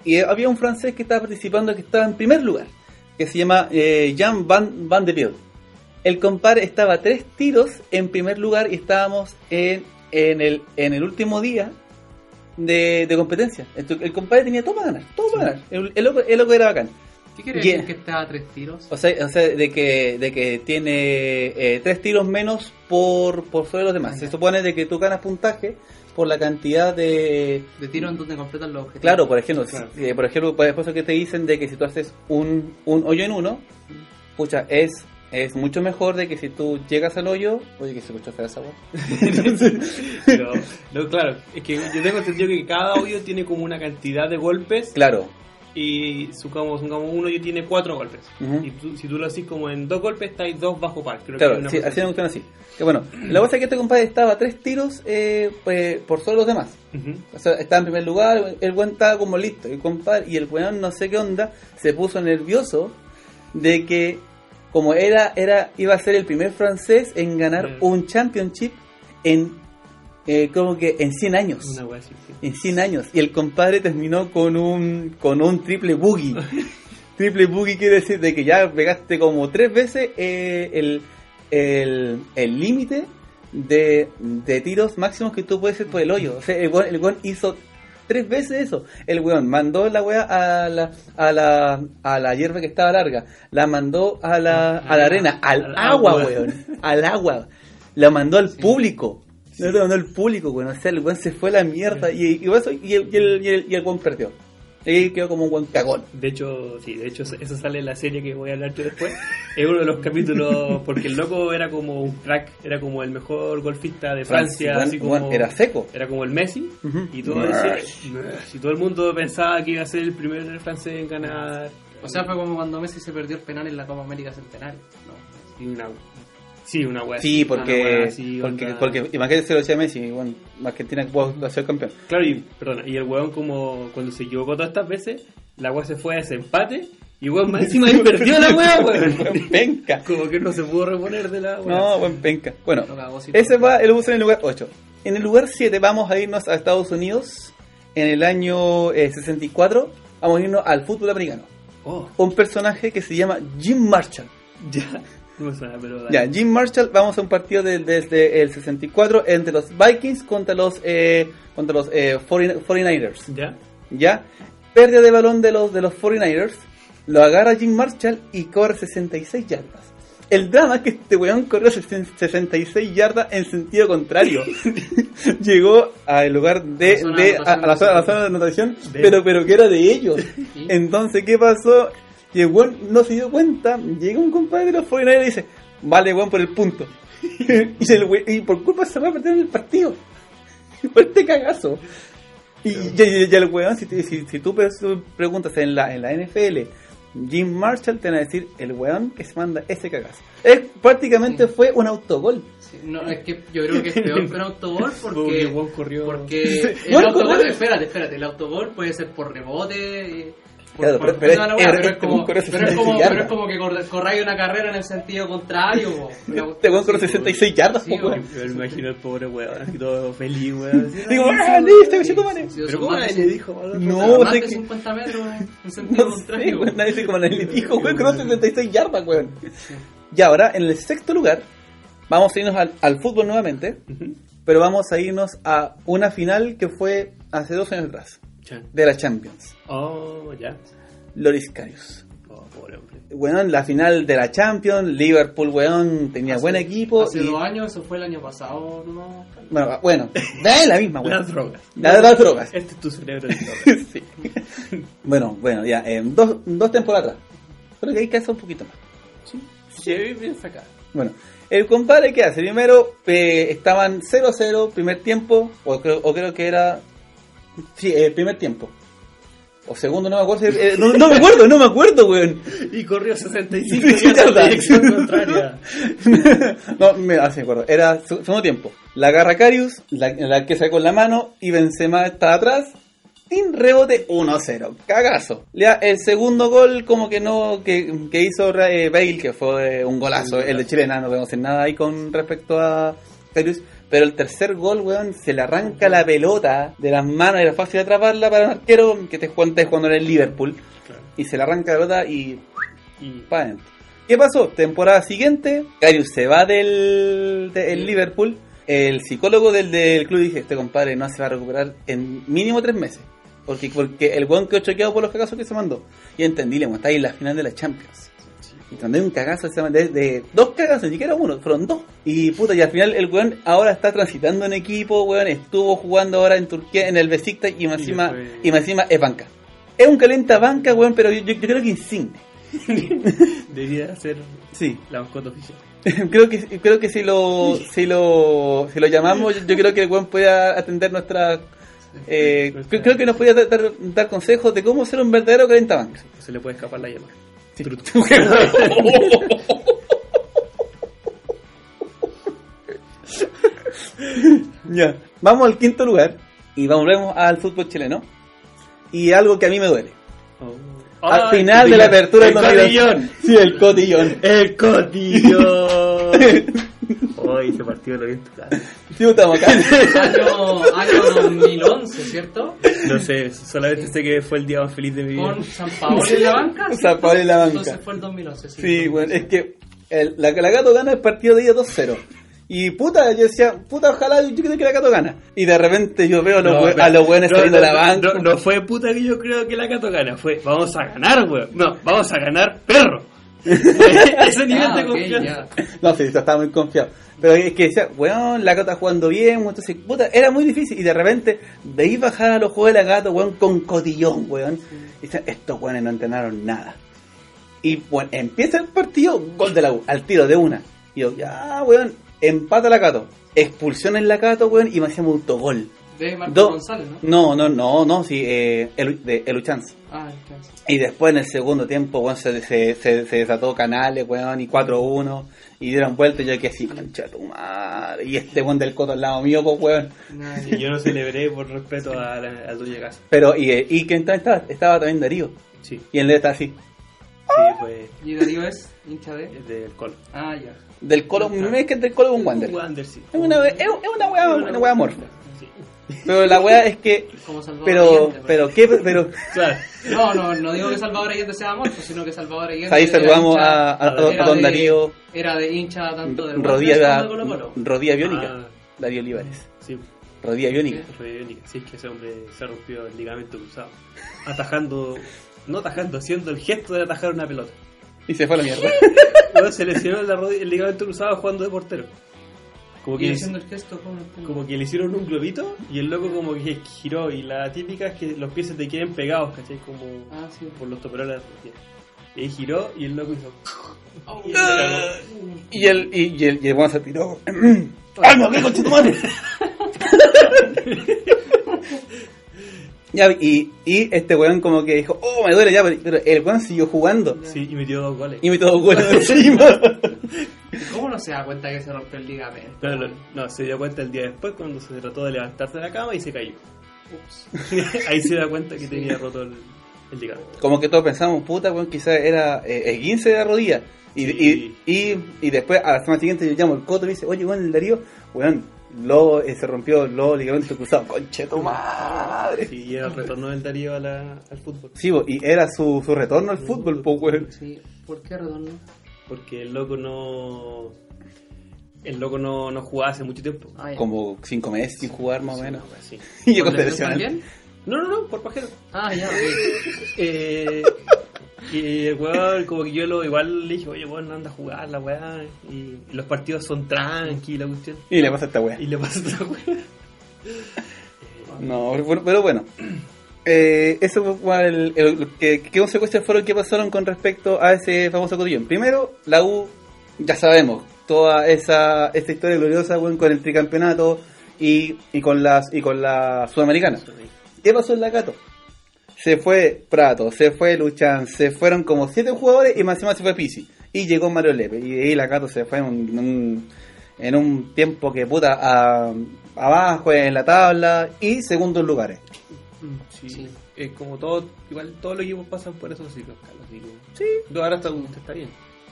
Speaker 1: Y había un francés que estaba participando que estaba en primer lugar, que se llama eh, Jean Van, Van de Ville. El compadre estaba a tres tiros en primer lugar y estábamos en, en, el, en el último día de, de competencia. Entonces, el compadre tenía todo para ganar, todo para ganar. El, el loco, el loco era bacán.
Speaker 3: ¿Qué quiere
Speaker 1: Yeah.
Speaker 3: decir que está a tres tiros?
Speaker 1: O sea, o sea de, que, de que tiene eh, tres tiros menos por, por sobre los demás.
Speaker 3: Ah,
Speaker 1: Se supone de que tú ganas puntaje por la cantidad de,
Speaker 3: De tiro en donde completan los objetivos.
Speaker 1: Claro, por ejemplo,
Speaker 2: Claro.
Speaker 1: si- eh, por ejemplo, por eso que te dicen de que si tú haces un, un hoyo en uno, pucha, es, es mucho mejor de que si tú llegas al hoyo, oye que se escuchó fea esa.
Speaker 2: Pero, no, claro, es que yo tengo entendido que cada audio tiene como una cantidad de golpes
Speaker 1: Claro,
Speaker 2: y supongamos, supongamos uno y tiene cuatro golpes.
Speaker 1: Ujú.
Speaker 2: Y tú- si tú lo haces como en dos golpes, estáis dos bajo par. Creo que
Speaker 1: Claro,
Speaker 2: es una
Speaker 1: sí, así así. Que bueno, la cosa es que este compadre estaba a tres tiros eh, pues, por solo los demás.
Speaker 2: Ujú.
Speaker 1: O sea, estaba en primer lugar, el buen estaba como listo. El compadre, y el weón no sé qué onda, se puso nervioso de que como era, era, iba a ser el primer francés en ganar
Speaker 2: Mm.
Speaker 1: un championship en eh, como que en 100 años.
Speaker 2: Una wea así, sí.
Speaker 1: En 100 años. Y el compadre terminó con un, con un triple boogie. triple boogie quiere decir de que ya pegaste como tres veces eh, el el el límite de, de tiros máximos que tú puedes hacer por el hoyo. O sea, el weón, el weón hizo tres veces eso. El weón mandó la weá a la, a la, a la hierba que estaba larga. La mandó a la, a la arena, al
Speaker 2: Al
Speaker 1: agua,
Speaker 2: agua.
Speaker 1: weón. Al agua. La mandó al público. No lo mandó al público, weón. O sea, el weón se fue a la mierda. Y, y, eso- y el, y, el, y, el, y el weón perdió. Y quedó como un buen cagón.
Speaker 2: De hecho, sí, de hecho eso sale en la serie que voy a hablar yo después. Es uno de los capítulos, porque el loco era como un crack, era como el mejor golfista de Francia, así como...
Speaker 1: era seco.
Speaker 2: Era como el Messi, y todo, y todo el mundo pensaba que iba a ser el primer francés en ganar
Speaker 3: O sea, fue como cuando Messi se perdió el penal en la Copa América Centenario. ¿no?
Speaker 2: y una, sí, una wea
Speaker 1: Sí, porque,
Speaker 2: wea así,
Speaker 1: porque,
Speaker 2: onda-
Speaker 1: porque imagínate si lo decía Messi, bueno, Argentina pudo ser campeón.
Speaker 2: Claro, y, perdona, y el weón como cuando se equivocó todas estas veces, la wea se fue a ese empate, y weón más encima ahí perdió la wea, weón.
Speaker 1: Buen penca.
Speaker 2: Como que no se pudo reponer de la wea.
Speaker 1: No, buen penca. Bueno, ese va, el uso en el lugar 8. En el lugar 7 vamos a irnos a Estados Unidos. En el año eh, 64 vamos a irnos al fútbol americano.
Speaker 2: Oh,
Speaker 1: Un personaje que se llama Jim Marshall.
Speaker 2: ya. No me suena, pero dale.
Speaker 1: Ya, Jim Marshall, vamos a un partido de- desde el 64 entre los Vikings contra los eh, contra los eh, 40 49ers.
Speaker 2: ¿Ya?
Speaker 1: ¿Ya? Pérdida de balón de los, de los 49ers. Lo agarra Jim Marshall y corre 66 yardas. El drama es que este weón corrió 66 yardas en sentido contrario. Llegó al lugar de,
Speaker 3: A la zona
Speaker 1: de-
Speaker 3: de
Speaker 1: a, a la, zona, a la zona de anotación,
Speaker 2: De-
Speaker 1: pero, pero que era de ellos. Entonces, ¿qué pasó? Y el weón no se dio cuenta. Llega un compadre de los 49ers y dice: Vale, weón, por el punto. y, el we- y por culpa de esa weón perdieron el partido. Por este cagazo. Y ya, ya- ya el weón, si, te- si, si tú pre- preguntas en la, en la NFL, Jim Marshall te van a decir el weón que se manda ese cagazo. Es, prácticamente fue un autogol.
Speaker 3: Sí, no, es que yo creo que es peor que un autogol
Speaker 2: Porque
Speaker 3: porque...
Speaker 2: el weón corrió.
Speaker 3: Porque el
Speaker 1: Bueno,
Speaker 3: autogol, espérate, espérate, el autogol puede ser por rebote, eh,
Speaker 1: Claro,
Speaker 3: por-
Speaker 1: pero- pero
Speaker 3: toda la
Speaker 1: es-
Speaker 3: weá,
Speaker 1: es-
Speaker 3: pero
Speaker 1: es
Speaker 3: es como,
Speaker 1: corre
Speaker 3: pero es como,
Speaker 1: 66
Speaker 3: pero es
Speaker 1: yardas.
Speaker 3: como que corráis una carrera en el sentido contrario.
Speaker 1: Este corre
Speaker 3: sí, po.
Speaker 1: 66 yardas,
Speaker 3: Sí,
Speaker 1: po,
Speaker 2: me imagino el pobre weón, así todo feliz, weón.
Speaker 1: Digo,
Speaker 2: "Ay,
Speaker 1: ¡ah,
Speaker 2: sí,
Speaker 1: listo,
Speaker 2: weón".
Speaker 1: que se
Speaker 2: Pero ¿cómo
Speaker 3: más de
Speaker 2: nadie le dijo?
Speaker 1: No,
Speaker 3: son
Speaker 1: sé
Speaker 3: más de
Speaker 1: que-
Speaker 3: 50 metros en sentido
Speaker 1: No
Speaker 3: contrario.
Speaker 1: nadie dice como nadie le dijo, weón, corrió 66 yardas, weón. Y ahora, en el sexto lugar, vamos a irnos al, al fútbol nuevamente, pero vamos a irnos a una final que fue hace dos años atrás,
Speaker 2: Chan.
Speaker 1: de la Champions.
Speaker 2: Oh, ya.
Speaker 1: Loris Karius.
Speaker 2: Oh, pobre hombre.
Speaker 1: Weón, la final de la Champions, Liverpool, weón, tenía
Speaker 3: Hace-
Speaker 1: buen equipo.
Speaker 3: Hace
Speaker 1: y-
Speaker 3: dos años, eso fue el año pasado, ¿no?
Speaker 1: Bueno, bueno, da la misma, weón.
Speaker 2: Las drogas.
Speaker 1: La de las drogas.
Speaker 2: Este es tu cerebro de drogas.
Speaker 1: Sí. Bueno, bueno, ya, eh, dos, dos temporadas atrás. Creo que hay que hacer un poquito más.
Speaker 2: Sí, sí, bien sacado.
Speaker 1: Bueno, el compadre que hace, primero eh, estaban 0-0, primer tiempo, o creo, o creo que era... Sí, el primer tiempo. O segundo, no me acuerdo. eh, no, no me acuerdo, no me acuerdo, weón.
Speaker 2: Y corrió 65
Speaker 1: Sí,
Speaker 2: yardas en
Speaker 1: verdad.
Speaker 2: dirección contraria.
Speaker 1: no, me ah, sí, me acuerdo. Era su- segundo tiempo. La agarra Carius, la, la que sacó en la mano, y Benzema está atrás. Sin rebote 1-0. Cagazo. El segundo gol, como que no, que, que hizo eh, Bale, que fue un golazo. El de chilena, no podemos hacer nada ahí con respecto a Carius. Pero el tercer gol, weón, se le arranca la pelota de las manos. Era fácil atraparla para un arquero que te jugando, jugando en el Liverpool.
Speaker 2: Claro.
Speaker 1: Y se le arranca la pelota y
Speaker 2: Y
Speaker 1: adentro. ¿Qué pasó? Temporada siguiente, Karius se va del, del Liverpool. El psicólogo del, del club dice, este compadre no se va a recuperar en mínimo tres meses. Porque, porque el weón quedó choqueado por los cagazos que se mandó. Y entendí, le está ahí en la final de la Champions. Y mandé un cagazo de, de dos cagazos, ni siquiera uno, fueron dos. Y puta, y al final el weón ahora está transitando en equipo, weón, estuvo jugando ahora en Turquía, en el Besiktas y más encima, y más encima es banca. Es un calenta banca, weón, pero yo, yo- yo creo que insigne.
Speaker 2: debía ser
Speaker 1: Sí.
Speaker 2: la mascota oficial.
Speaker 1: creo que creo que si lo si lo si lo llamamos yo, yo creo que el weón puede atender nuestras eh, cre- creo que nos podía dar, dar- dar consejos de cómo ser un verdadero calentabancas.
Speaker 2: Se le puede escapar la llama.
Speaker 1: ya, vamos al quinto lugar y volvemos al fútbol chileno. Y algo que a mí me duele. Al
Speaker 2: Ay,
Speaker 1: final de la apertura
Speaker 2: el
Speaker 1: 2002.
Speaker 2: cotillón.
Speaker 1: Sí, el cotillón.
Speaker 2: El cotillón. Hoy se partió lo bien tu cara.
Speaker 1: Sí, estamos acá.
Speaker 3: Año, año 2011, ¿cierto?
Speaker 2: No sé, solamente sé que fue el día más feliz de mi vida.
Speaker 3: Con San Paolo en la banca.
Speaker 1: San Paolo en la banca.
Speaker 3: Entonces fue el 2011, sí.
Speaker 1: Sí, bueno, es que el- la, la Gato gana el partido de día 2-0. Y puta, yo decía, puta, ojalá yo creo que la Gato gana. Y de repente yo veo a los,
Speaker 2: No, pero-
Speaker 1: a los buenos
Speaker 2: no,
Speaker 1: saliendo
Speaker 2: no,
Speaker 1: la banca.
Speaker 2: No, no fue puta que yo creo que la Cato gana, fue vamos a ganar, weón. No, vamos a ganar perro. Ese nivel
Speaker 3: Ah,
Speaker 2: de confianza.
Speaker 1: No, sí, estaba muy confiado. Pero es que decía, weón, la Gato está jugando bien, entonces, puta, era muy difícil. Y de repente, de ahí bajar a los juegos de la Gato, weón, con cotillón, weón. Y decían, estos weones no entrenaron nada. Y bueno, empieza el partido, gol de la U, al tiro de una. Y yo, ya, weón, empata la Gato. Expulsión en la Gato, weón, y me hacíamos autogol.
Speaker 3: De Marco
Speaker 1: Do-
Speaker 3: González, ¿no?
Speaker 1: No, no, no, no, sí, eh, el, de Eluchans.
Speaker 3: Ah, entonces.
Speaker 1: Y después en el segundo tiempo, weón, se, se, se, se desató Canales, weón, y 4-1. Y dieron vuelta y yo que así, concha tu madre. Y este weón del coto al lado mío, pues, weón.
Speaker 3: Nada,
Speaker 2: Sí, yo no celebré por respeto a la- al dueño de casa.
Speaker 1: Pero, y, eh, y quién estaba, estaba también Darío.
Speaker 2: Sí, sí,
Speaker 1: Y él estaba así.
Speaker 2: fue
Speaker 3: ¿Y Darío es hincha de?
Speaker 2: el del Colo.
Speaker 3: Ah, ya.
Speaker 1: Del colo, no es que es del colo con Wander.
Speaker 2: Wander, sí.
Speaker 1: Es una, es, es una weá, una weá morfa.
Speaker 2: Sí.
Speaker 1: Pero la weá es que,
Speaker 3: Como Salvador
Speaker 1: pero,
Speaker 3: Allende,
Speaker 1: pero, ¿qué? Pero,
Speaker 2: Claro.
Speaker 3: No, no, no digo que Salvador Allende sea muerto, sino que Salvador Allende.
Speaker 1: ahí
Speaker 3: era
Speaker 1: saludamos
Speaker 3: hincha-
Speaker 1: a, a, a
Speaker 3: era
Speaker 1: don
Speaker 3: de-
Speaker 1: Darío
Speaker 3: Era de hincha tanto del
Speaker 1: Rodilla,
Speaker 3: Wanderers como de Colo-Colo.
Speaker 1: rodilla biónica.
Speaker 2: Ah,
Speaker 1: Darío Olivares.
Speaker 2: sí,
Speaker 1: Rodilla biónica.
Speaker 2: Sí, es que ese hombre se rompió el ligamento cruzado. Atajando, no atajando, haciendo el gesto de atajar una pelota.
Speaker 1: Y se fue a la mierda.
Speaker 2: Luego se lesionó la rodilla- el ligamento cruzado jugando de portero. Como
Speaker 3: Y
Speaker 2: que,
Speaker 3: haciendo el gesto, ¿cómo no entiendo?
Speaker 2: como que le hicieron un globito y el loco como que giró y la típica es que los pies se te queden pegados, ¿cachai? Como
Speaker 3: Ah, sí.
Speaker 2: por los toperoles de los pies. Y ahí giró y el loco hizo...
Speaker 3: Oh,
Speaker 2: y.
Speaker 1: Y el, y, y el, y el weón se tiró. ¡Ay, no, qué concha tu madre! Ya, y, y este weón como que dijo, oh, me duele ya, pero- el weón siguió jugando.
Speaker 2: Sí, y metió dos goles.
Speaker 1: Y me todo bueno encima.
Speaker 3: ¿Cómo no se da cuenta que se rompió el ligamento?
Speaker 2: No, no, no, se dio cuenta el día después cuando se trató de levantarse de la cama y se cayó.
Speaker 3: Ups.
Speaker 2: Ahí se da cuenta que tenía roto el, el ligamento.
Speaker 1: Como que todos pensamos, puta, weón, quizás era eh, el 15 de la rodilla. Y,
Speaker 2: Sí.
Speaker 1: y, y, y después, a la semana siguiente, yo llamo al coto y me dice, oye, weón, el Darío, weón, lo, eh, se rompió los ligamentos cruzados. Conche tu madre.
Speaker 2: Sí, y era el retorno del Darío a la- al fútbol.
Speaker 1: Sí, y era su, su retorno al fútbol, pues, weón.
Speaker 3: Sí, ¿por qué retorno?
Speaker 2: Porque el loco no. El loco no, no jugaba hace mucho tiempo.
Speaker 3: Ah, ya.
Speaker 1: Como cinco meses sin jugar, más o menos.
Speaker 2: Sí.
Speaker 1: Y llegó
Speaker 3: ¿Por lesión
Speaker 1: seleccionado.
Speaker 3: también?
Speaker 2: No, no, no, por pajero.
Speaker 3: Ah, ya, ok.
Speaker 2: Eh, y el weón, como que yo lo igual le dije, oye, weón, no anda a jugar la weá. Y, y los partidos son tranqui, la cuestión.
Speaker 1: Y le pasa a esta weá.
Speaker 2: Y le pasa otra weá.
Speaker 1: No, pero, pero bueno. Eh, eso fue el, el- ¿qué, ¿Qué consecuencias fueron que pasaron con respecto a ese famoso cotillón? Primero, la U, ya sabemos, toda esa, esa historia gloriosa weón, con el tricampeonato y, y con las y con la sudamericana. ¿Qué pasó en la Cato? Se fue Prato, se fue Luchan, se fueron como siete jugadores y más encima se fue Pisi. Y llegó Mario Lepe. Y de ahí la Cato se fue en un, en un, en un tiempo que puta a- abajo en la tabla y segundos lugares.
Speaker 2: Sí.
Speaker 3: Sí.
Speaker 2: Es como todo, igual todos los equipos pasan por esos ciclos, Carlos. Así que, sí. Ahora está, usted está bien.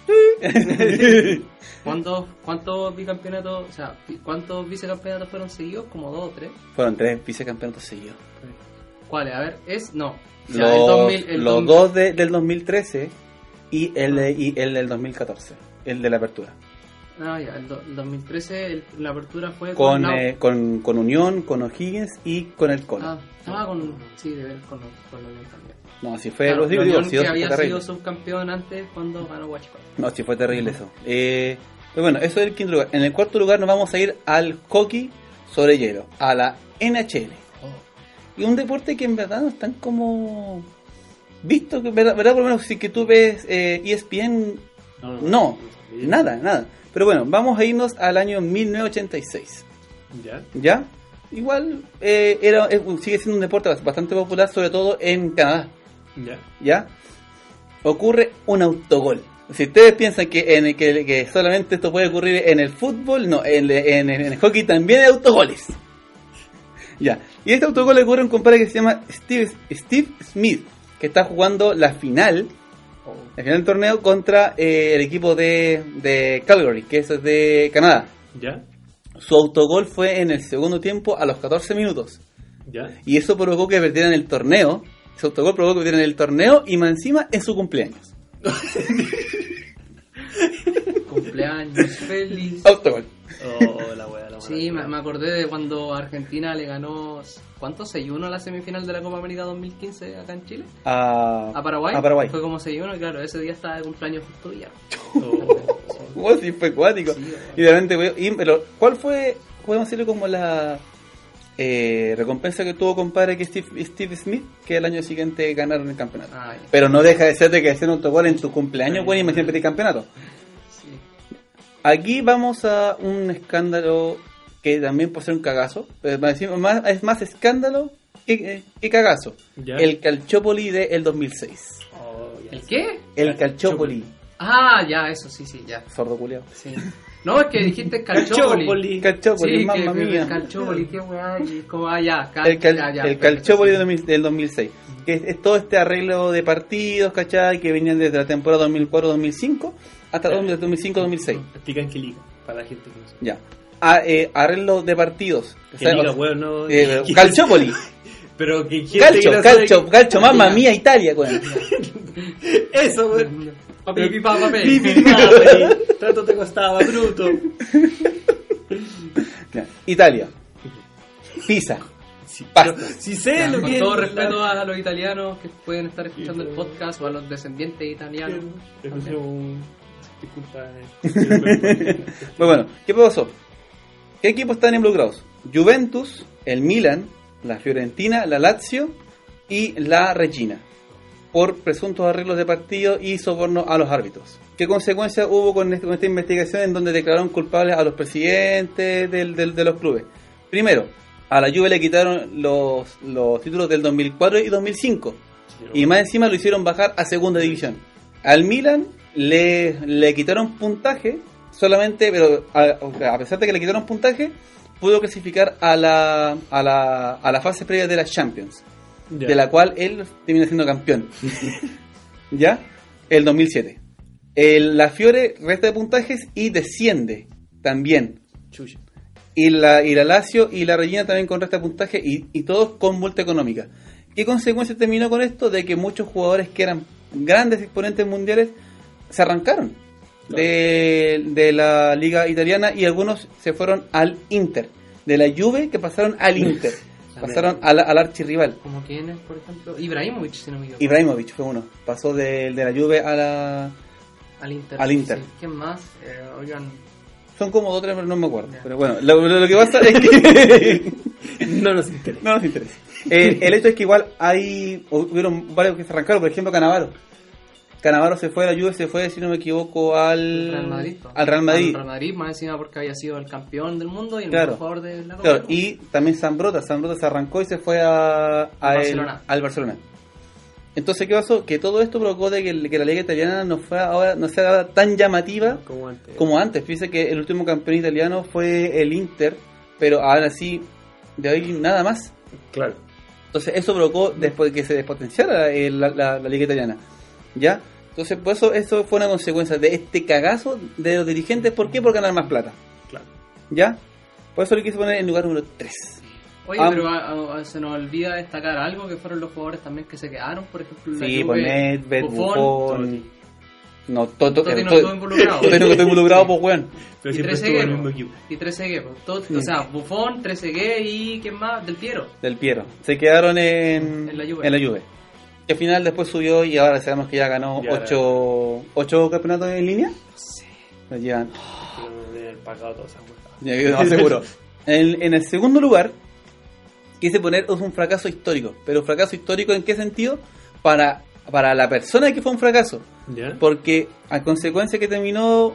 Speaker 3: ¿Cuántos, ¿Cuántos bicampeonatos, o sea, cuántos vicecampeonatos fueron seguidos? Como dos o tres.
Speaker 1: Fueron tres vicecampeonatos seguidos.
Speaker 3: ¿Cuáles? A ver, es, no. O sea,
Speaker 1: Los,
Speaker 3: el 2000, el
Speaker 1: los
Speaker 3: 2000
Speaker 1: dos de- del 2013 y el, de- y el del 2014, el de la apertura.
Speaker 3: Ah, ya, el, do- el 2013 el- la apertura fue
Speaker 1: Con,
Speaker 3: Nau.
Speaker 1: eh, con, con Unión, con O'Higgins y con el Colo.
Speaker 3: Ah, ah, con, sí, de ver, con, con también.
Speaker 1: No, si fue,
Speaker 3: Claro,
Speaker 1: los digo,
Speaker 3: Unión
Speaker 1: si
Speaker 3: que
Speaker 1: fue
Speaker 3: había
Speaker 1: terrible.
Speaker 3: sido subcampeón antes cuando ganó Huachipato.
Speaker 1: No, sí fue terrible eso. Eh, pero bueno, eso es el quinto lugar. En el cuarto lugar nos vamos a ir al hockey sobre hielo, a la NHL. Y un deporte que en verdad no están como visto, que verdad, verdad por lo menos si que tú ves eh, ESPN, no, nada, nada. Pero bueno, vamos a irnos al año 1986.
Speaker 2: Ya.
Speaker 1: ¿Ya? Igual eh, era, eh, sigue siendo un deporte bastante popular, sobre todo en Canadá.
Speaker 2: Ya.
Speaker 1: ¿Ya? Ocurre un autogol. Si ustedes piensan que, en que, que solamente esto puede ocurrir en el fútbol, no, en, en- en el hockey también hay autogoles. Ya. Y este autogol le ocurre a un compadre que se llama Steve, Steve Smith, que está jugando la final, la final del torneo contra eh, el equipo de, de Calgary, que eso es de Canadá.
Speaker 2: Ya.
Speaker 1: Su autogol fue en el segundo tiempo a los 14 minutos.
Speaker 2: Ya.
Speaker 1: Y eso provocó que perdieran el torneo. Ese autogol provocó que perdieran el torneo y más encima en su cumpleaños.
Speaker 3: Cumpleaños feliz.
Speaker 1: Autogol.
Speaker 2: Oh, la wea,
Speaker 3: Sí, me, me acordé de cuando Argentina le ganó, ¿cuánto? 6-1 a la semifinal de la Copa América 2015 acá en Chile.
Speaker 1: A,
Speaker 3: A Paraguay.
Speaker 1: A Paraguay.
Speaker 3: Fue como 6-1 y claro, ese día estaba de cumpleaños justo ya.
Speaker 2: Oh.
Speaker 1: Sí, fue cuático.
Speaker 3: Sí,
Speaker 1: y de repente, y- pero, ¿cuál fue, podemos decirlo como la eh, recompensa que tuvo compadre que Steve, Steve Smith? Que el año siguiente ganaron el campeonato.
Speaker 3: Ah.
Speaker 1: Pero no deja de ser de que hacer un autogol en tu cumpleaños, bueno, imagínate el campeonato.
Speaker 3: Sí.
Speaker 1: Aquí vamos a un escándalo que también puede ser un cagazo. pero es más- Es más, es más escándalo que, que cagazo.
Speaker 2: Ya.
Speaker 1: El Calciopoli del 2006.
Speaker 2: Oh.
Speaker 3: ¿El qué?
Speaker 1: El Calciopoli.
Speaker 3: Ah, ya, eso, sí, sí, ya.
Speaker 1: Sordo culiao.
Speaker 3: Sí. No, es que dijiste calchópoli.
Speaker 2: Calciopoli.
Speaker 1: Calciopoli,
Speaker 3: Sí,
Speaker 1: mamma
Speaker 3: que,
Speaker 1: mía.
Speaker 3: Calchópoli, qué weá. Como, ah, ya, cal-
Speaker 1: El, cal,
Speaker 3: ya, ya,
Speaker 1: el Calciopoli
Speaker 3: sí.
Speaker 1: del, 2000 del 2006. Que es, es todo este arreglo de partidos, ¿cachai? Que venían desde la temporada 2004-2005 hasta
Speaker 2: Ya.
Speaker 1: 2005-2006.
Speaker 2: Explica en qué liga, para la gente que no sabe.
Speaker 1: Ya. Ah, eh, arreglo de partidos. O
Speaker 2: ¿Qué
Speaker 1: sea,
Speaker 2: weón? No,
Speaker 1: eh, Calciopoli.
Speaker 2: Pero que gente
Speaker 1: Calcio,
Speaker 2: que
Speaker 1: calcio, mamma mía, Italia, weón.
Speaker 2: Eso, weón.
Speaker 3: Papi, pipi, pa, papel.
Speaker 2: Pipi, papi, Tanto te costaba, bruto.
Speaker 1: Italia. Pisa.
Speaker 2: Sí, pero Si sé
Speaker 3: Ya,
Speaker 2: lo
Speaker 3: con
Speaker 2: que
Speaker 3: todo
Speaker 2: es
Speaker 3: respeto
Speaker 2: la-
Speaker 3: a los italianos que pueden estar escuchando el podcast o a los descendientes italianos.
Speaker 2: Pusieron un- Disculpa. eh.
Speaker 1: Bueno, ¿qué pasó? ¿Qué equipos están involucrados? Juventus, el Milan, la Fiorentina, la Lazio y la Regina. Por presuntos arreglos de partido y soborno a los árbitros. ¿Qué consecuencias hubo con, este- con esta investigación en donde declararon culpables a los presidentes de los clubes? Primero, a la Juve le quitaron los, los títulos del 2004 y 2005. Y más encima lo hicieron bajar a segunda división. Al Milan le, le quitaron puntaje solamente, pero a, a pesar de que le quitaron puntaje, pudo clasificar a la, a la, a la fase previa de la Champions, de la cual él termina siendo campeón. ¿Ya? El 2007. El, la Fiore resta de puntajes y desciende también.
Speaker 2: Chucha.
Speaker 1: Y la, y la Lazio y la Regina también con resta de puntaje y, y todos con multa económica. ¿Qué consecuencias terminó con esto? De que muchos jugadores que eran grandes exponentes mundiales se arrancaron de, de la liga italiana y algunos se fueron al Inter. De la Juve que pasaron al Inter. pasaron al, al archirrival.
Speaker 3: Como quién es, por ejemplo, Ibrahimovic, si no me equivoco.
Speaker 1: Ibrahimovic fue uno. Pasó de, de la Juve a la...
Speaker 3: Al Inter.
Speaker 1: Al Inter.
Speaker 3: Sí. ¿Quién más? Eh, oigan,
Speaker 1: Son como dos o tres, pero no me acuerdo. Pero bueno, lo que pasa es que...
Speaker 2: No nos interesa.
Speaker 1: No nos interesa. Eh, el hecho es que igual hay hubieron varios que se arrancaron, por ejemplo Canavaro. Canavaro se fue a la Juve, se fue, si no me equivoco, al
Speaker 3: Real Madrid.
Speaker 1: al Real Madrid.
Speaker 3: Al Real Madrid, más encima porque había sido el campeón del mundo y el
Speaker 1: Claro.
Speaker 3: mejor jugador de la Copa.
Speaker 1: Claro, y también Zambrota, Zambrota se arrancó y se fue a, a el-
Speaker 3: Barcelona.
Speaker 1: al Barcelona. Entonces, ¿qué pasó? Que todo esto provocó de que, la liga italiana no fue ahora no sea ahora tan llamativa
Speaker 2: Como antes.
Speaker 1: como antes. Fíjese que el último campeón italiano fue el Inter, pero ahora sí, de ahí nada más.
Speaker 2: Claro.
Speaker 1: Entonces eso provocó después que se despotenciara la, la- la liga italiana. ¿Ya? Entonces por eso, eso fue una consecuencia de este cagazo de los dirigentes. ¿Por qué? Por ganar más plata.
Speaker 2: Claro.
Speaker 1: ¿Ya? Por eso lo quise poner en lugar número 3.
Speaker 3: Oye,
Speaker 1: Am-
Speaker 3: pero se nos olvida destacar algo que fueron los jugadores también que se quedaron, por ejemplo, la
Speaker 1: Sí,
Speaker 3: Juve,
Speaker 1: pues Nedved,
Speaker 3: Buffon.
Speaker 1: No, todo, todo,
Speaker 3: Totti no
Speaker 1: todo-
Speaker 3: estuvo involucrado.
Speaker 1: Totti no estuvo involucrado, pues weón.
Speaker 2: Pero
Speaker 3: y
Speaker 2: siempre estuvo
Speaker 3: 13G,
Speaker 2: en el mismo
Speaker 3: po.
Speaker 2: equipo.
Speaker 3: y 13G, po. Todo- o sea, Buffon, 13G y ¿quién más? Del Piero.
Speaker 1: Del Piero. Se quedaron en,
Speaker 3: En la Juve.
Speaker 1: en la Juve. Que al final después subió y ahora sabemos que ya ganó
Speaker 2: Ya,
Speaker 1: 8 ocho campeonatos en línea. Lo llevan
Speaker 2: Pero debe haber pagado todas esas weas.
Speaker 1: Ya que no, seguro. En, en el segundo lugar, quise poner es un fracaso histórico. Pero fracaso histórico en qué sentido? Para, para la persona que fue un fracaso.
Speaker 2: ¿Ya?
Speaker 1: Porque a consecuencia que terminó,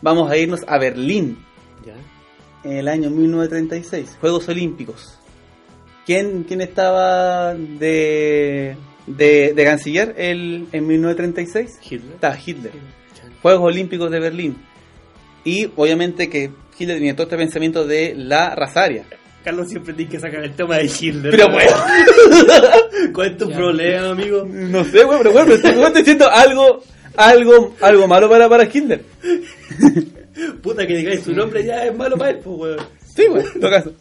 Speaker 1: vamos a irnos a Berlín.
Speaker 2: ¿Ya?
Speaker 1: en el año 1936, Juegos Olímpicos. ¿Quién, quién estaba de, de, de canciller el, en 1936?
Speaker 2: Hitler.
Speaker 1: Estaba Hitler. Juegos Olímpicos de Berlín. Y obviamente que Hitler tenía todo este pensamiento de la raza aria.
Speaker 2: Carlos siempre tiene que sacar el tema de Hitler.
Speaker 1: Pero bueno,
Speaker 2: ¿Cuál es tu problema, amigo?
Speaker 1: no sé, weón, pero bueno, pero estoy diciendo algo, algo, algo malo para, para Hitler.
Speaker 2: Puta que digáis su nombre ya es malo para él, pues, weón.
Speaker 1: Sí, bueno, en todo caso.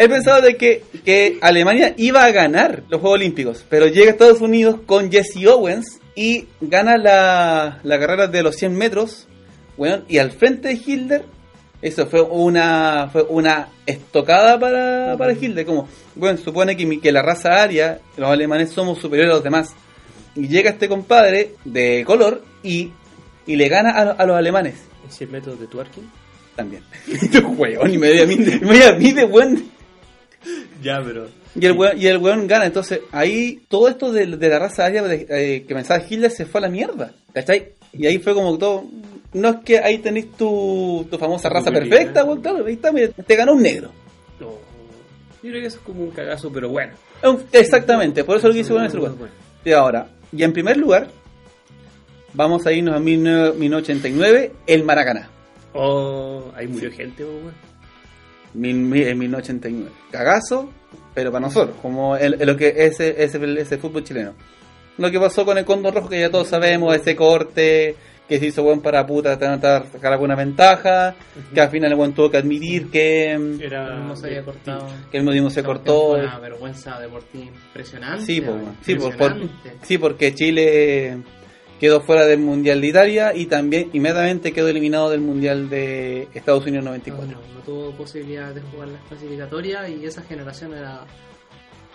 Speaker 1: Él pensaba de que, que Alemania iba a ganar los Juegos Olímpicos, pero llega a Estados Unidos con Jesse Owens y gana la, la carrera de los 100 metros, weón, y al frente de Hitler, eso fue una fue una estocada para, para Hitler, como, bueno, supone que, que la raza aria, los alemanes somos superiores a los demás. Y llega este compadre de color y, y le gana a, a los alemanes
Speaker 2: ¿En 100 metros de twerking?
Speaker 1: también. Weón, y me dio a mí, me dio a mí de buen
Speaker 2: Ya, pero...
Speaker 1: y el, weón, y el weón gana, entonces ahí todo esto de, de la raza aria de- eh, que pensaba Hitler se fue a la mierda, ¿cachai? Y ahí fue como todo, no es que ahí tenéis tu, tu famosa raza perfecta, weón, claro, ahí está, mira, te ganó un negro.
Speaker 2: No. Yo creo que eso es como un cagazo, pero bueno.
Speaker 1: Exactamente, por eso lo quise poner en ese lugar. Y ahora, y en primer lugar, vamos a irnos a 19- 1989, el Maracaná,
Speaker 2: Oh, ahí murió gente, pues, weón.
Speaker 1: Mil- mil- en 1989. Cagazo, pero para nosotros, como el- el- lo que es ese, ese fútbol chileno. Lo que pasó con el Condor Rojo, que ya todos sabemos, ese corte que se hizo buen para puta tratar de sacar alguna ventaja, que al final el buen tuvo que admitir que,
Speaker 2: Era...
Speaker 3: no se había cortado.
Speaker 1: que el mismo se cortó.
Speaker 3: Fue una vergüenza deportiva impresionante.
Speaker 1: Sí, po, sí, por- por-
Speaker 3: impresionante.
Speaker 1: sí, porque Chile quedó fuera del Mundial de Italia y también inmediatamente quedó eliminado del Mundial de Estados Unidos
Speaker 3: No,
Speaker 1: 94.
Speaker 3: no, no tuvo posibilidad de jugar las clasificatorias y esa generación era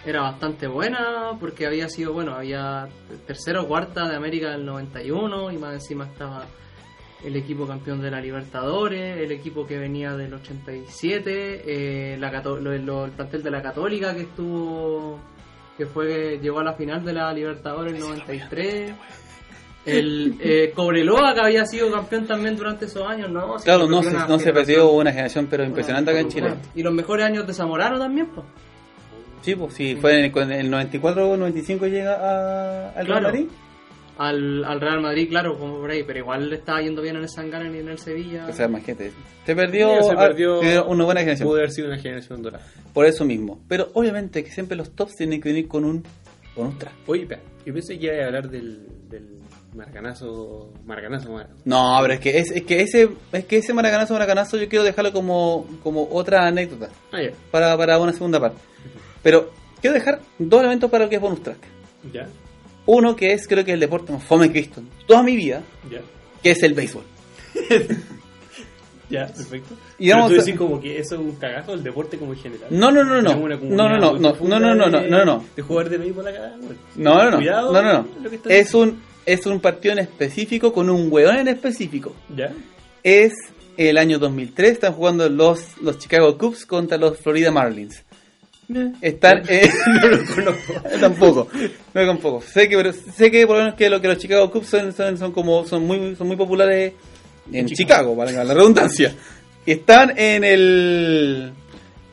Speaker 3: era bastante buena porque había sido, bueno, había tercera o cuarta de América del 91 y más encima estaba el equipo campeón de la Libertadores, el equipo que venía del 87, eh, la Cato- lo- lo- el plantel de la Católica que estuvo, que fue llegó a la final de la Libertadores el 93. El eh, Cobreloa que había sido campeón también durante esos años, ¿no?
Speaker 1: Claro, no se, no se perdió una generación, pero impresionante acá en Chile.
Speaker 3: Y los mejores años de Zamorano también, pues.
Speaker 1: Sí, pues sí, fue en el, con el 94-95 llega a, al Real. Madrid.
Speaker 3: Al, al Real Madrid, claro, como por ahí, pero igual le estaba yendo bien en el Sangana y en el Sevilla.
Speaker 1: O sea, más gente. Se perdió,
Speaker 2: Sí, se
Speaker 1: ah,
Speaker 2: perdió-
Speaker 1: una buena generación.
Speaker 2: Pudo haber sido una generación dorada.
Speaker 1: Por eso mismo. Pero obviamente que siempre los tops tienen que venir con un con un track.
Speaker 2: Oye, espera, yo pensé que iba a hablar del, del maracanazo, maracanazo, mar-
Speaker 1: No, pero es que, es, es que ese es que ese maracanazo maracanazo yo quiero dejarlo como, como otra anécdota
Speaker 2: Ah, ya,
Speaker 1: para, para una segunda parte. Pero quiero dejar dos elementos para lo que es bonus track.
Speaker 2: ya,
Speaker 1: Uno que es creo que el deporte más fome que he visto toda mi vida,
Speaker 2: ya,
Speaker 1: que es el béisbol.
Speaker 2: ya, perfecto.
Speaker 1: Y
Speaker 2: Pero
Speaker 1: vamos
Speaker 2: tú
Speaker 1: a-
Speaker 2: decís como que eso es un cagazo el deporte como en general.
Speaker 1: No, no, no, no. No, no, no, no, no, no, no, no, no.
Speaker 2: De jugar de béisbol acá.
Speaker 1: No, no, no.
Speaker 2: Cuidado
Speaker 1: no, no, no. Es un es un partido en específico con un weón en específico.
Speaker 2: ¿Ya?
Speaker 1: Es el año 2003, están jugando los, los Chicago Cubs contra los Florida Marlins. Están eh,
Speaker 2: no lo conozco.
Speaker 1: tampoco, no tampoco. Sé que pero sé que por lo menos que lo que los Chicago Cubs son, son, son como son muy son muy populares en
Speaker 2: En
Speaker 1: Chicago, valga la redundancia. Y están en el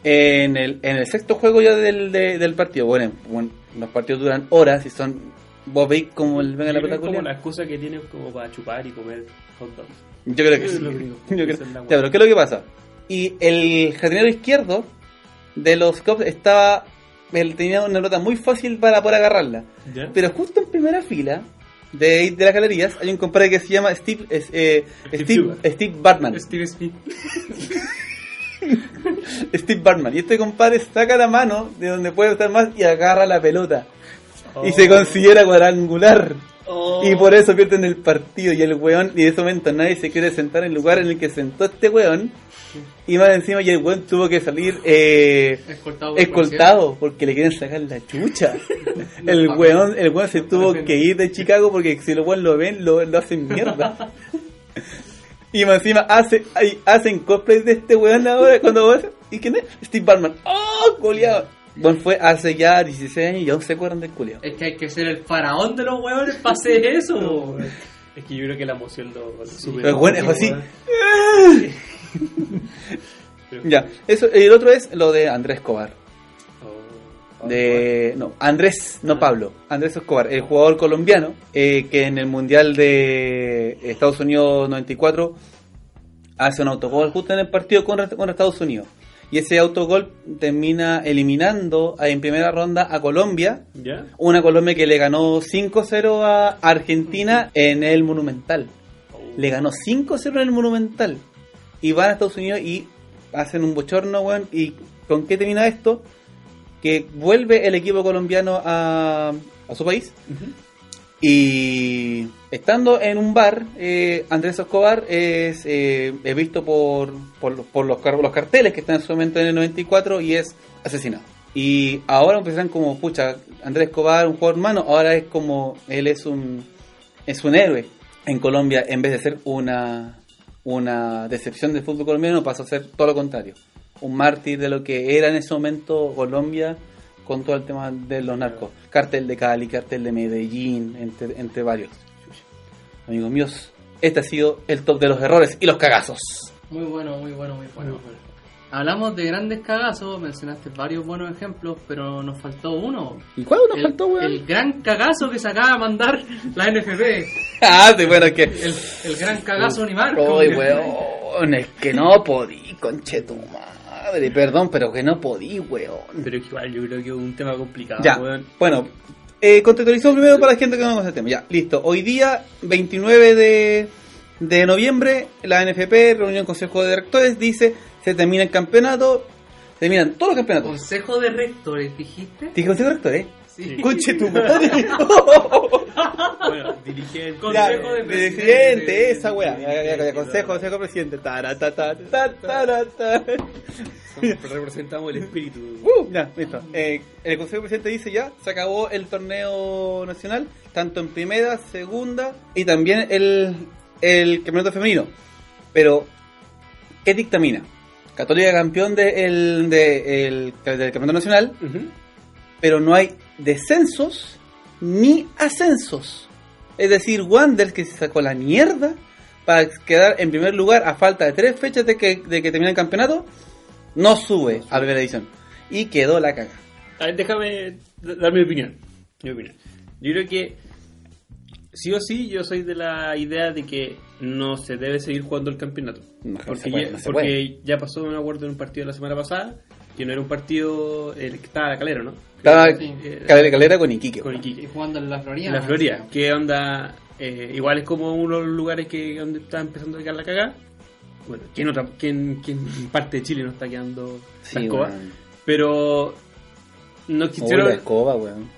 Speaker 1: en el en el sexto juego ya del, de- del partido. Bueno, bueno, los partidos duran horas y son vos veis como el venga la pelota
Speaker 2: es como la excusa que tienen como para chupar y comer hot dogs.
Speaker 1: Yo creo que sí. Yo creo- Ya, pero ¿qué es lo que pasa? Y el jardinero izquierdo de los Cubs estaba. Él tenía una nota muy fácil para poder agarrarla.
Speaker 2: ¿Ya?
Speaker 1: Pero justo en primera fila de, de las galerías hay un compadre que se llama Steve, es, eh,
Speaker 2: Steve
Speaker 1: Steve. Steve Bartman.
Speaker 3: Steve Smith.
Speaker 1: Steve Bartman. Y este compadre saca la mano de donde puede estar más y agarra la pelota. Y se considera cuadrangular.
Speaker 2: Oh.
Speaker 1: Y por eso pierden el partido. Y el weón, y en ese momento nadie se quiere sentar en el lugar en el que sentó este weón. Y más encima, y el weón tuvo que salir eh,
Speaker 3: Escoltado. por
Speaker 1: escoltado porque le quieren sacar la chucha. El weón, el weón se tuvo que ir de Chicago porque si los weón lo ven, lo, lo hacen mierda. Y más encima hace, ay, hacen cosplay de este weón ahora cuando ¿Y quién es? Steve Bartman. ¡Oh, culiado! Bueno, fue hace ya 16 años y aún se acuerdan del culiado.
Speaker 3: Es que hay que ser el faraón de los huevones para hacer eso.
Speaker 2: Es que yo creo que la emoción lo, lo superó.
Speaker 1: Pero bueno, es así. Ya, eso, y el otro es lo de Andrés Escobar.
Speaker 2: Oh,
Speaker 1: De, no, Andrés, no Pablo, Andrés Escobar, el jugador colombiano eh, que en el Mundial de Estados Unidos 94 hace un autogol justo en el partido contra, contra Estados Unidos. Y ese autogol termina eliminando en primera ronda a Colombia,
Speaker 2: ¿Ya?
Speaker 1: una Colombia que le ganó 5-0 a Argentina en el Monumental. Le ganó 5-0 en el Monumental. Y van a Estados Unidos y hacen un bochorno, weón. ¿Y con qué termina esto? Que vuelve el equipo colombiano a, a su país. Y estando en un bar, eh, Andrés Escobar es, eh, es visto por, por, los- carteles que están en su momento en el 94 y es asesinado. Y ahora empiezan como, pucha, Andrés Escobar, un jugador humano, ahora es como, él es un, es un héroe en Colombia, en vez de ser una, una decepción del fútbol colombiano, pasó a ser todo lo contrario. Un mártir de lo que era en ese momento Colombia con todo el tema de los narcos. Cartel de Cali, cartel de Medellín, entre, entre varios. Amigos míos, este ha sido el top de los errores y los cagazos.
Speaker 3: Muy bueno, muy bueno, muy bueno.
Speaker 2: Muy bueno.
Speaker 3: Hablamos de grandes cagazos, mencionaste varios buenos ejemplos, pero nos faltó uno.
Speaker 1: ¿Y cuál nos
Speaker 3: El,
Speaker 1: faltó, weón?
Speaker 3: el gran cagazo que se acaba de mandar la NFP.
Speaker 1: Ah, sí, bueno, es que...
Speaker 3: El, el gran cagazo Unimarco.
Speaker 1: Uy, weón, es que no podí, conche Perdón, pero que no podí, weón.
Speaker 2: Pero igual yo creo que es un tema complicado,
Speaker 1: Ya,
Speaker 2: weón.
Speaker 1: bueno, eh, contextualizamos primero para la gente que no conoce el tema. Ya, listo. Hoy día, 29 de, de noviembre, la NFP, reunión Consejo de Directores, dice, se termina el campeonato, terminan todos los campeonatos.
Speaker 3: Consejo de rectores, dijiste.
Speaker 1: ¿Dije Consejo de Directores?
Speaker 3: Sí.
Speaker 1: Conche tu madre.
Speaker 2: Bueno, dirigente.
Speaker 1: Ya,
Speaker 3: Consejo de
Speaker 1: presidente,
Speaker 3: presidente.
Speaker 1: esa weá. Consejo, consejo presidente. Tara, ta, ta, ta, tara, ta.
Speaker 2: Representamos el espíritu.
Speaker 1: Uh, ya, listo. Eh, el Consejo Presidente dice ya, se acabó el torneo nacional, tanto en primera, segunda y también el, el campeonato femenino. Pero, ¿qué dictamina? Católica campeón de el, de, el- del campeonato nacional. Pero no hay descensos ni ascensos. Es decir, Wander que se sacó la mierda para quedar en primer lugar a falta de tres fechas de que, de que termine el campeonato, no sube a primera edición. Y quedó la caga.
Speaker 2: A ver, déjame dar mi opinión. Mi opinión. Yo creo que sí o sí yo soy de la idea de que no se debe seguir jugando el campeonato.
Speaker 1: No,
Speaker 2: porque
Speaker 1: puede,
Speaker 2: ya,
Speaker 1: no se
Speaker 2: porque
Speaker 1: puede.
Speaker 2: ya pasó un acuerdo en un partido la semana pasada, que no era un partido el que estaba la calera, ¿no?
Speaker 1: Estaba Calera, Calera con Iquique.
Speaker 2: con
Speaker 3: Y
Speaker 2: Iquique.
Speaker 3: jugando en la Florida.
Speaker 2: En la Florida, que onda, eh, igual es como uno de los lugares que donde está empezando a quedar la cagada. Bueno, ¿quién, otra, quién, quién parte de Chile no está quedando
Speaker 1: Sí,
Speaker 2: la escoba? Pero no
Speaker 1: Uy,
Speaker 2: existieron,
Speaker 1: la escoba, weón.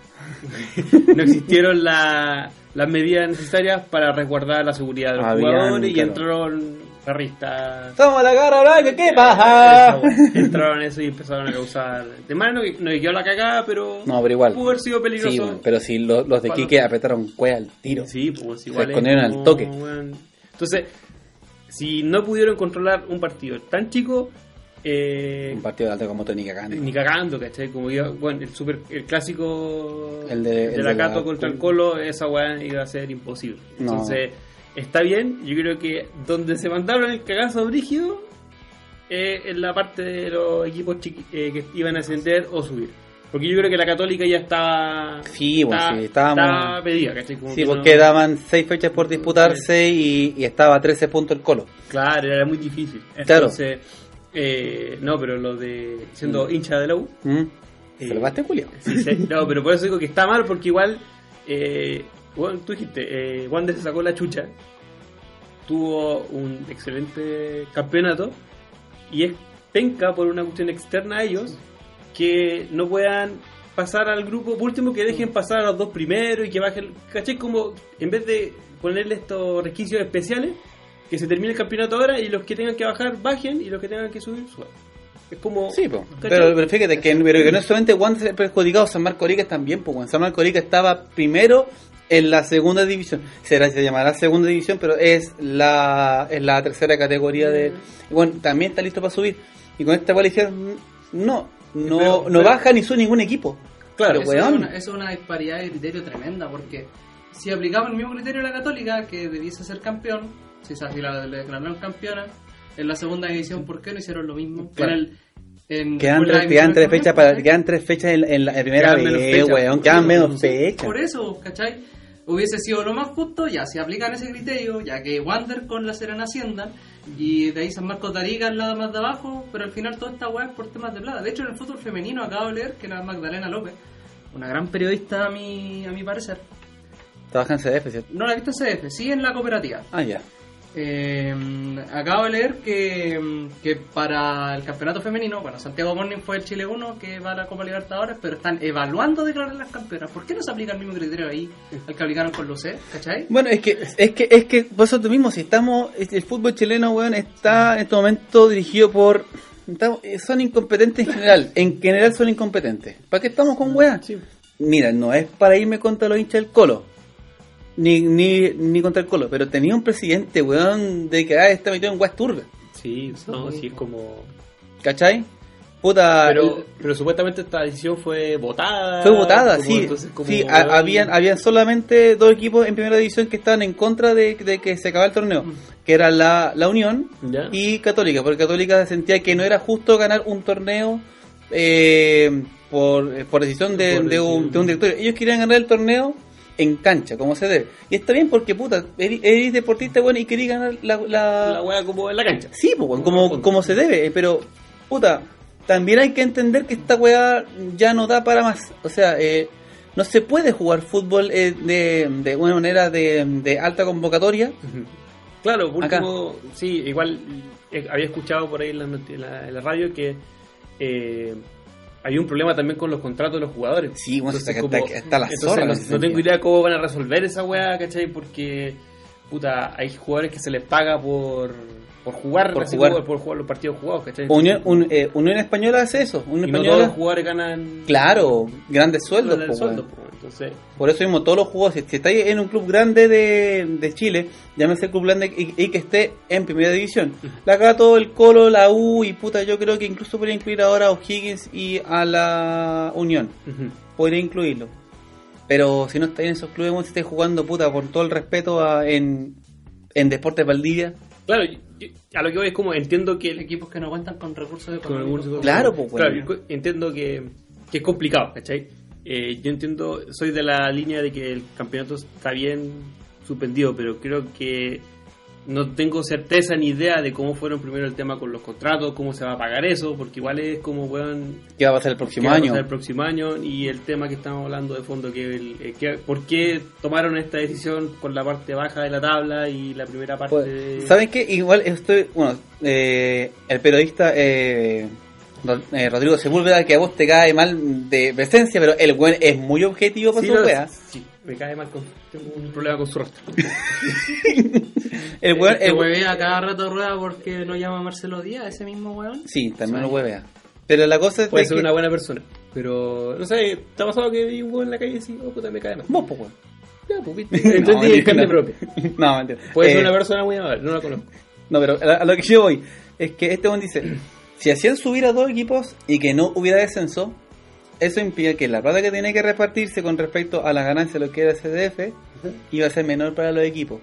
Speaker 2: no existieron la- las medidas necesarias para resguardar la seguridad de los
Speaker 1: Habían,
Speaker 2: jugadores y
Speaker 1: claro.
Speaker 2: entraron garristas.
Speaker 1: ¡Toma la cara, Blanca! ¿Qué pasa?
Speaker 2: entraron eso y empezaron a causar. De mano que no quedó la cagada, pero.
Speaker 1: No, pero igual.
Speaker 2: Pudo haber sido peligroso.
Speaker 1: Sí, pero si lo- los de
Speaker 2: Cuando-
Speaker 1: Quique apretaron cueva al tiro.
Speaker 2: Sí, pues igual. es
Speaker 1: escondieron al toque.
Speaker 2: Entonces, si no pudieron controlar un partido tan chico, eh,
Speaker 1: Un partido de alta como Tony Cagane.
Speaker 2: ni cagando, ¿cachai? Como iba, bueno, el, super, el clásico
Speaker 1: El de- el
Speaker 2: la
Speaker 1: de la-
Speaker 2: Cato contra el Colo, esa weá iba a ser imposible.
Speaker 1: No.
Speaker 2: Está bien, yo creo que donde se mandaron el cagazo brígido eh, en la parte de los equipos eh, que iban a ascender o subir. Porque yo creo que la Católica ya estaba.
Speaker 1: Sí, bueno,
Speaker 2: estaba-
Speaker 1: sí, estábamos-
Speaker 2: estaba pedida, ¿cachai? Como
Speaker 1: Sí,
Speaker 2: que
Speaker 1: porque
Speaker 2: no-
Speaker 1: daban 6 fechas por disputarse y, y estaba a 13 puntos el Colo.
Speaker 2: Claro, era muy difícil.
Speaker 1: Claro.
Speaker 2: Entonces, eh, no, pero lo de siendo hincha de la U.
Speaker 1: ¿Mm?
Speaker 2: eh,
Speaker 1: ¿Salvaste, Julio?
Speaker 2: sí, sí. no, pero por eso digo que está mal, porque igual, eh, bueno, tú dijiste, eh, Wander se sacó la chucha, tuvo un excelente campeonato y es penca por una cuestión externa a ellos que no puedan pasar al grupo, por último que dejen pasar a los dos primeros y que bajen, ¿cachai? Como en vez de ponerle estos requisitos especiales, que se termine el campeonato ahora y los que tengan que bajar bajen y los que tengan que subir suban. Es como...
Speaker 1: Sí, po. pero, pero fíjate que, pero que no solamente Wander el perjudicado, San Marco Arica también, pues. San Marco Arica estaba primero en la segunda división. Será, se llamará segunda división, pero es la, es la tercera categoría de. y Bueno, también está listo para subir. Y con esta cual dijeron, no, no,
Speaker 2: Pero-
Speaker 1: no
Speaker 2: pero-
Speaker 1: baja ni sube ningún equipo.
Speaker 2: Claro,
Speaker 1: Pero,
Speaker 3: eso, es una, eso es una disparidad de criterio tremenda, porque si aplicamos el mismo criterio a la Católica, que debiese ser campeón, si se la le declararon campeona, en la segunda división, ¿por qué no hicieron lo mismo?
Speaker 1: Claro.
Speaker 3: Con el- en-
Speaker 1: Quedan tres, quedan fechas para, quedan tres fechas en, en la primera vez, weón, quedan menos fechas.
Speaker 3: Por eso, ¿cachai? Hubiese sido lo más justo, ya se aplican ese criterio, ya que Wander con la Serena asciendan y de ahí San Marcos de Arica al lado más de abajo, pero al final toda esta weá es por temas de plata. De hecho, en el fútbol femenino acabo de leer que la Magdalena López, una gran periodista a mi, a mi parecer,
Speaker 1: Trabaja en CDF, ¿cierto?
Speaker 3: no la he visto en CDF, sí en la cooperativa.
Speaker 1: Ah, ya.
Speaker 3: Eh, acabo de leer que, que para el campeonato femenino, bueno, Santiago Morning fue el Chile 1 que va a la Copa Libertadores, pero están evaluando declarar las campeonas. ¿Por qué no se aplica el mismo criterio ahí al que aplicaron con Lucé? ¿Cachai?
Speaker 1: Bueno, es que, es que, es que vosotros mismos, si estamos, el fútbol chileno, weón, está en este momento dirigido por, estamos- eh, son incompetentes en general, en general son incompetentes. ¿Para qué estamos con weá? Mira, no es para irme contra los hinchas del Colo, ni, ni, ni contra el Colo, pero tenía un presidente, weón, de que ah, está metido en weas turbias,
Speaker 2: Sí, no, sí, es como...
Speaker 1: ¿cachai? Puta,
Speaker 2: Pero, pero supuestamente esta decisión fue votada.
Speaker 1: Fue votada,
Speaker 2: como
Speaker 1: sí.
Speaker 2: entonces como,
Speaker 1: sí,
Speaker 2: weón,
Speaker 1: habían, habían solamente dos equipos en primera división que estaban en contra de, de que se acabara el torneo, que era la, la Unión
Speaker 2: ¿Ya?
Speaker 1: y Católica, porque Católica sentía que no era justo ganar un torneo eh, por, por decisión de,
Speaker 2: Por
Speaker 1: de un, de un directorio. Ellos querían ganar el torneo en cancha, como se debe. Y está bien porque, puta, eres, eres deportista bueno y querías ganar la... la-
Speaker 2: La wea como en la cancha.
Speaker 1: Sí, pues, como, como se debe, eh, pero, puta, también hay que entender que esta weá ya no da para más. O sea, eh, no se puede jugar fútbol eh, de, de una manera de, de alta convocatoria.
Speaker 2: Claro, por
Speaker 1: Acá.
Speaker 2: último, sí, igual eh, había escuchado por ahí en la, en la- en la radio que hay un problema también con los contratos de los jugadores.
Speaker 1: Sí, bueno,
Speaker 2: Entonces,
Speaker 1: está,
Speaker 2: como-
Speaker 1: está, está la zorra.
Speaker 2: no, no tengo idea cómo van a resolver esa weá, ¿cachai? Porque, puta, hay jugadores que se les paga por, por jugar,
Speaker 1: Por jugar.
Speaker 2: por jugar los partidos jugados, ¿cachai?
Speaker 1: Unión, un- eh, Unión Española hace eso. Unión
Speaker 2: y no todos
Speaker 1: Española,
Speaker 2: los jugadores ganan
Speaker 1: claro, grandes sueldos. po,
Speaker 2: sueldo, po, entonces,
Speaker 1: Por eso mismo todos los jugadores, si estáis en un club grande de, de Chile, llámese el club grande y, y que esté en primera división. La todo el Colo, la U y puta, yo creo que incluso podría incluir ahora a O'Higgins y a la Unión.
Speaker 2: ujú.
Speaker 1: Podría incluirlo. Pero si no estáis en esos clubes, si estáis jugando puta con todo el respeto a- en, en Deportes Valdivia.
Speaker 2: Claro, yo- yo- a lo que voy es como entiendo que el
Speaker 3: Equipos que no cuentan con recursos
Speaker 2: con
Speaker 3: económicos.
Speaker 2: recursos-
Speaker 1: Claro, pues, bueno.
Speaker 2: entiendo que, que es complicado, ¿cachai? Eh, yo entiendo, soy de la línea de que el campeonato está bien suspendido, pero creo que no tengo certeza ni idea de cómo fueron primero el tema con los contratos, cómo se va a pagar eso, porque igual es como, weón,
Speaker 1: ¿Qué va a pasar el próximo
Speaker 2: va a
Speaker 1: año?
Speaker 2: pasar el próximo año y el tema que estamos hablando de fondo, que, el, eh, que por qué tomaron esta decisión con la parte baja de la tabla y la primera parte
Speaker 1: Pues,
Speaker 2: de...
Speaker 1: ¿Saben qué? Igual estoy. Bueno, eh, el periodista eh, eh, Rodrigo Sepúlveda, que a vos te cae mal de presencia, pero el buen es muy objetivo para
Speaker 2: Sí,
Speaker 1: su
Speaker 2: no, sí, me cae mal con... Tengo un problema con su rostro.
Speaker 1: El.
Speaker 3: Que
Speaker 1: el-
Speaker 3: huevea cada rato rueda porque lo llama Marcelo Díaz, ese mismo weón.
Speaker 1: sí, también lo huevea. Pero la cosa es
Speaker 2: Puede
Speaker 1: de
Speaker 2: ser
Speaker 1: que.
Speaker 2: una buena persona. Pero, no sé, ¿te ha pasado que vi un weón en la calle y decís, oh puta, me cae mal?
Speaker 1: Vos, pues, weón.
Speaker 2: Ya, pues, viste. Entendí en carne propia.
Speaker 1: No, mentira.
Speaker 2: Puede
Speaker 1: Eh,
Speaker 2: ser una persona muy amable, no la conozco.
Speaker 1: No, pero a, lo que yo voy es que este buen dice: si hacían subir a dos equipos y que no hubiera descenso, eso impide que la plata que tiene que repartirse con respecto a las ganancias de lo que era CDF iba a ser menor para los equipos.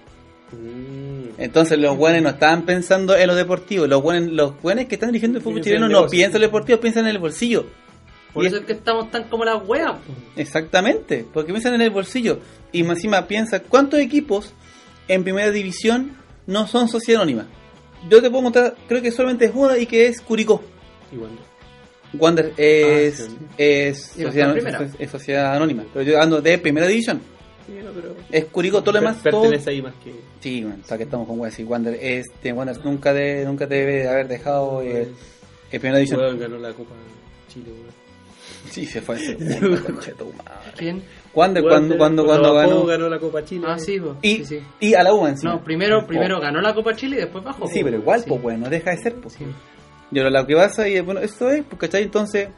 Speaker 2: Mm.
Speaker 1: Entonces los buenos no estaban pensando en lo deportivo. Los buenos, los buenos que están dirigiendo el fútbol
Speaker 2: Piensan
Speaker 1: chileno
Speaker 2: el
Speaker 1: no piensan en lo deportivo, piensan en el bolsillo.
Speaker 3: Por
Speaker 1: Y
Speaker 3: eso es que estamos tan como las weas.
Speaker 1: Exactamente, porque piensan en el bolsillo. Y más encima piensa cuántos equipos en primera división no son sociedad anónima. Yo te puedo contar, creo que solamente es una y que es Curicó.
Speaker 2: Y
Speaker 1: Wander es,
Speaker 2: Ah, sí.
Speaker 1: es,
Speaker 3: Y no
Speaker 1: sociedad, es- es sociedad anónima. Pero yo ando de primera división.
Speaker 2: Sí, no, pero-
Speaker 1: Es Curicó, todo lo demás.
Speaker 2: Per-
Speaker 1: todo-
Speaker 2: Pertenece ahí más que.
Speaker 1: Sí, bueno, o sea que estamos con Wander. Sí, Wander, este, Wander nunca, de, nunca debe haber dejado eh, en primera división.
Speaker 2: Weón ganó la Copa Chile, weón.
Speaker 1: Sí, se fue.
Speaker 3: ¿Quién?
Speaker 1: Wander,
Speaker 2: Weón,
Speaker 1: cuando, cuando,
Speaker 2: cuando
Speaker 1: cuando
Speaker 2: bajó,
Speaker 1: ganó.
Speaker 2: ganó la Copa Chile.
Speaker 3: Ah, sí.
Speaker 1: Y,
Speaker 3: sí, sí.
Speaker 1: y a la U encima.
Speaker 3: No, primero, primero
Speaker 1: Oh.
Speaker 3: ganó la Copa Chile y después bajó.
Speaker 1: Sí, pero igual,
Speaker 3: Sí.
Speaker 1: pues, bueno, no deja de ser, pues.
Speaker 3: Sí.
Speaker 1: Yo lo que pasa y bueno, eso es, pues, ¿cachai? Entonces,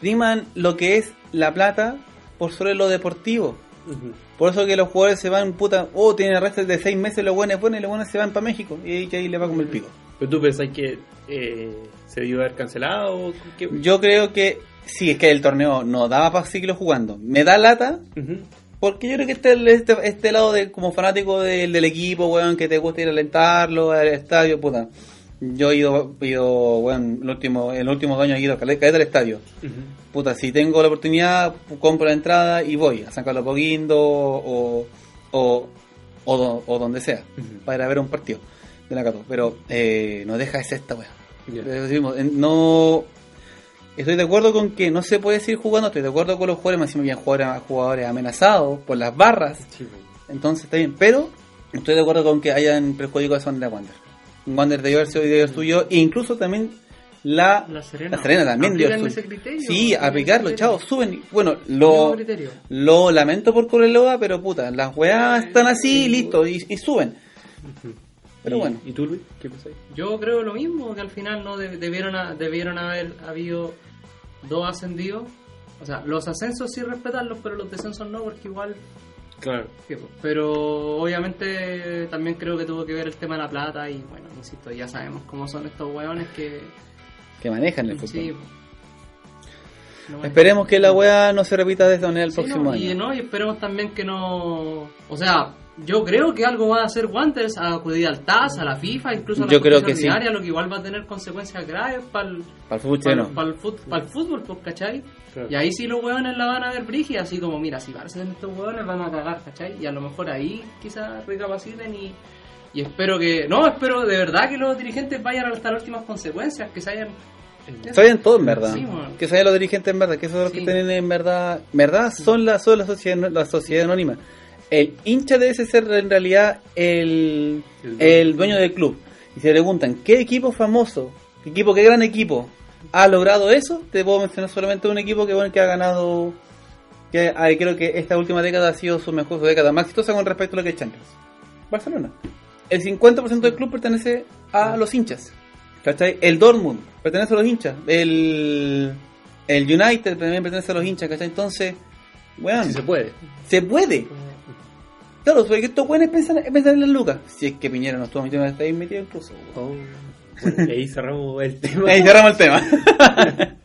Speaker 1: priman lo que es la plata por sobre lo deportivo.
Speaker 2: Ujú.
Speaker 1: Por eso que los jugadores se van, puta, oh, tienen arrestos de seis meses, los buenos buenos y los buenos se van para México. Y que ahí le va como el pico.
Speaker 2: ¿Pero tú pensás que eh, se debió haber cancelado? qué?
Speaker 1: Yo creo que sí, es que el torneo no daba para seguirlo jugando. Me da lata, porque yo creo que este, este, este lado de como fanático del, del equipo, weón, que te gusta ir a alentarlo al estadio, puta. Yo he ido, he ido bueno, el último, últimos dos años he ido a caleta al estadio. Puta, si tengo la oportunidad, compro la entrada y voy a San Carlos Poquindo o, o, o, o donde sea,
Speaker 2: Ujú.
Speaker 1: para ir a ver un partido de la Cato. Pero eh, no deja de ser esta decimos, eh, No. Estoy de acuerdo con que no se puede seguir jugando, estoy de acuerdo con los jugadores, más encima bien jugadores, jugadores amenazados por las barras,
Speaker 2: Sí, pues.
Speaker 1: entonces está bien, pero estoy de acuerdo con que hayan perjudicado a Son de Wander. Wander haber sido debió haber suyo, e incluso también la,
Speaker 3: La Serena.
Speaker 1: la Serena también suyo.
Speaker 3: criterio,
Speaker 1: Sí, aplicarlo, chao, suben. Bueno, lo, lo lamento por Coreloa, pero puta, las weas están así, listo, y, y suben. Pero
Speaker 2: ¿Y-
Speaker 1: bueno.
Speaker 2: ¿Y tú, Luis? ¿Qué pensáis?
Speaker 3: Yo creo lo mismo, que al final no de- debieron, a- debieron haber habido dos ascendidos. O sea, los ascensos sí respetarlos, pero los descensos no, porque igual...
Speaker 2: Claro.
Speaker 3: sí, pues. Pero obviamente también creo que tuvo que ver el tema de la plata y bueno, insisto, ya sabemos cómo son estos hueones que...
Speaker 1: Que manejan el fútbol.
Speaker 3: Sí, pues. No.
Speaker 1: Esperemos que la wea no se repita de esta manera el
Speaker 3: Sí,
Speaker 1: próximo
Speaker 3: no, y,
Speaker 1: año.
Speaker 3: no, y esperemos también que no... O sea, yo creo que algo va a hacer Wanderers a acudir al TAS, a la FIFA, incluso a la
Speaker 1: Yo creo
Speaker 3: justicia
Speaker 1: que sí.
Speaker 3: ordinaria, lo que igual va a tener consecuencias graves para el,
Speaker 1: Para el fútbol
Speaker 3: para,
Speaker 1: chileno.
Speaker 3: el, fut- para el fútbol, pues, ¿cachai?
Speaker 2: Claro.
Speaker 3: Y ahí sí los hueones la van a ver brígida, así como, mira, si parecen estos hueones van a cagar, ¿cachai? Y a lo mejor ahí quizás recapaciten y, y espero que... No, espero de verdad que los dirigentes vayan hasta las últimas consecuencias, que se hayan...
Speaker 1: Saben todo en verdad.
Speaker 3: Sí, bueno.
Speaker 1: Que saben los dirigentes en verdad. Que esos son los
Speaker 3: Sí.
Speaker 1: que tienen en verdad. Verdad son la, son la, sociedad, la sociedad anónima. El hincha debe ser en realidad el,
Speaker 2: El
Speaker 1: dueño del club. Y se preguntan, ¿qué equipo famoso, qué equipo, qué gran equipo ha logrado eso? Te puedo mencionar solamente un equipo que bueno que ha ganado. Que ah, creo que esta última década ha sido su mejor su década más exitosa con respecto a lo que es Champions. Barcelona. El 50% del club pertenece a los hinchas. ¿Cachai? El Dortmund pertenece a los hinchas. El, el United también pertenece a los hinchas, ¿cachai? Entonces, weón,
Speaker 2: Si se puede.
Speaker 1: se puede. Claro, porque estos weones piensan, piensan en las lucas. Si es que Piñera no estuvo metido, está ahí metido incluso.
Speaker 2: Oh. Bueno, ahí cerramos el tema.
Speaker 1: Ahí cerramos el tema.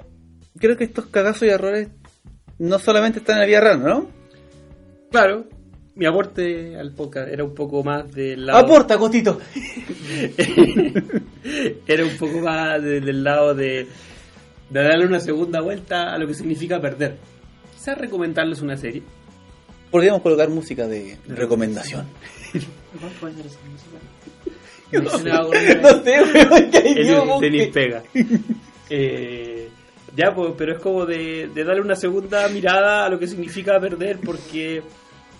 Speaker 1: Creo que estos cagazos y errores no solamente están en la vida real, ¿no?
Speaker 2: Claro, mi aporte al podcast era un poco más del lado.
Speaker 1: Aporta, Cotito.
Speaker 2: era un poco más de- del lado de, de darle una segunda vuelta a lo que significa perder. Quizás recomendarles una serie.
Speaker 1: Podríamos colocar música de recomendación.
Speaker 3: ¿Cuál puede ser esa música?
Speaker 2: No
Speaker 1: sé, weón, que hay
Speaker 2: tenis pega. Eh, ya, pues, pero es como de, de darle una segunda mirada a lo que significa perder, porque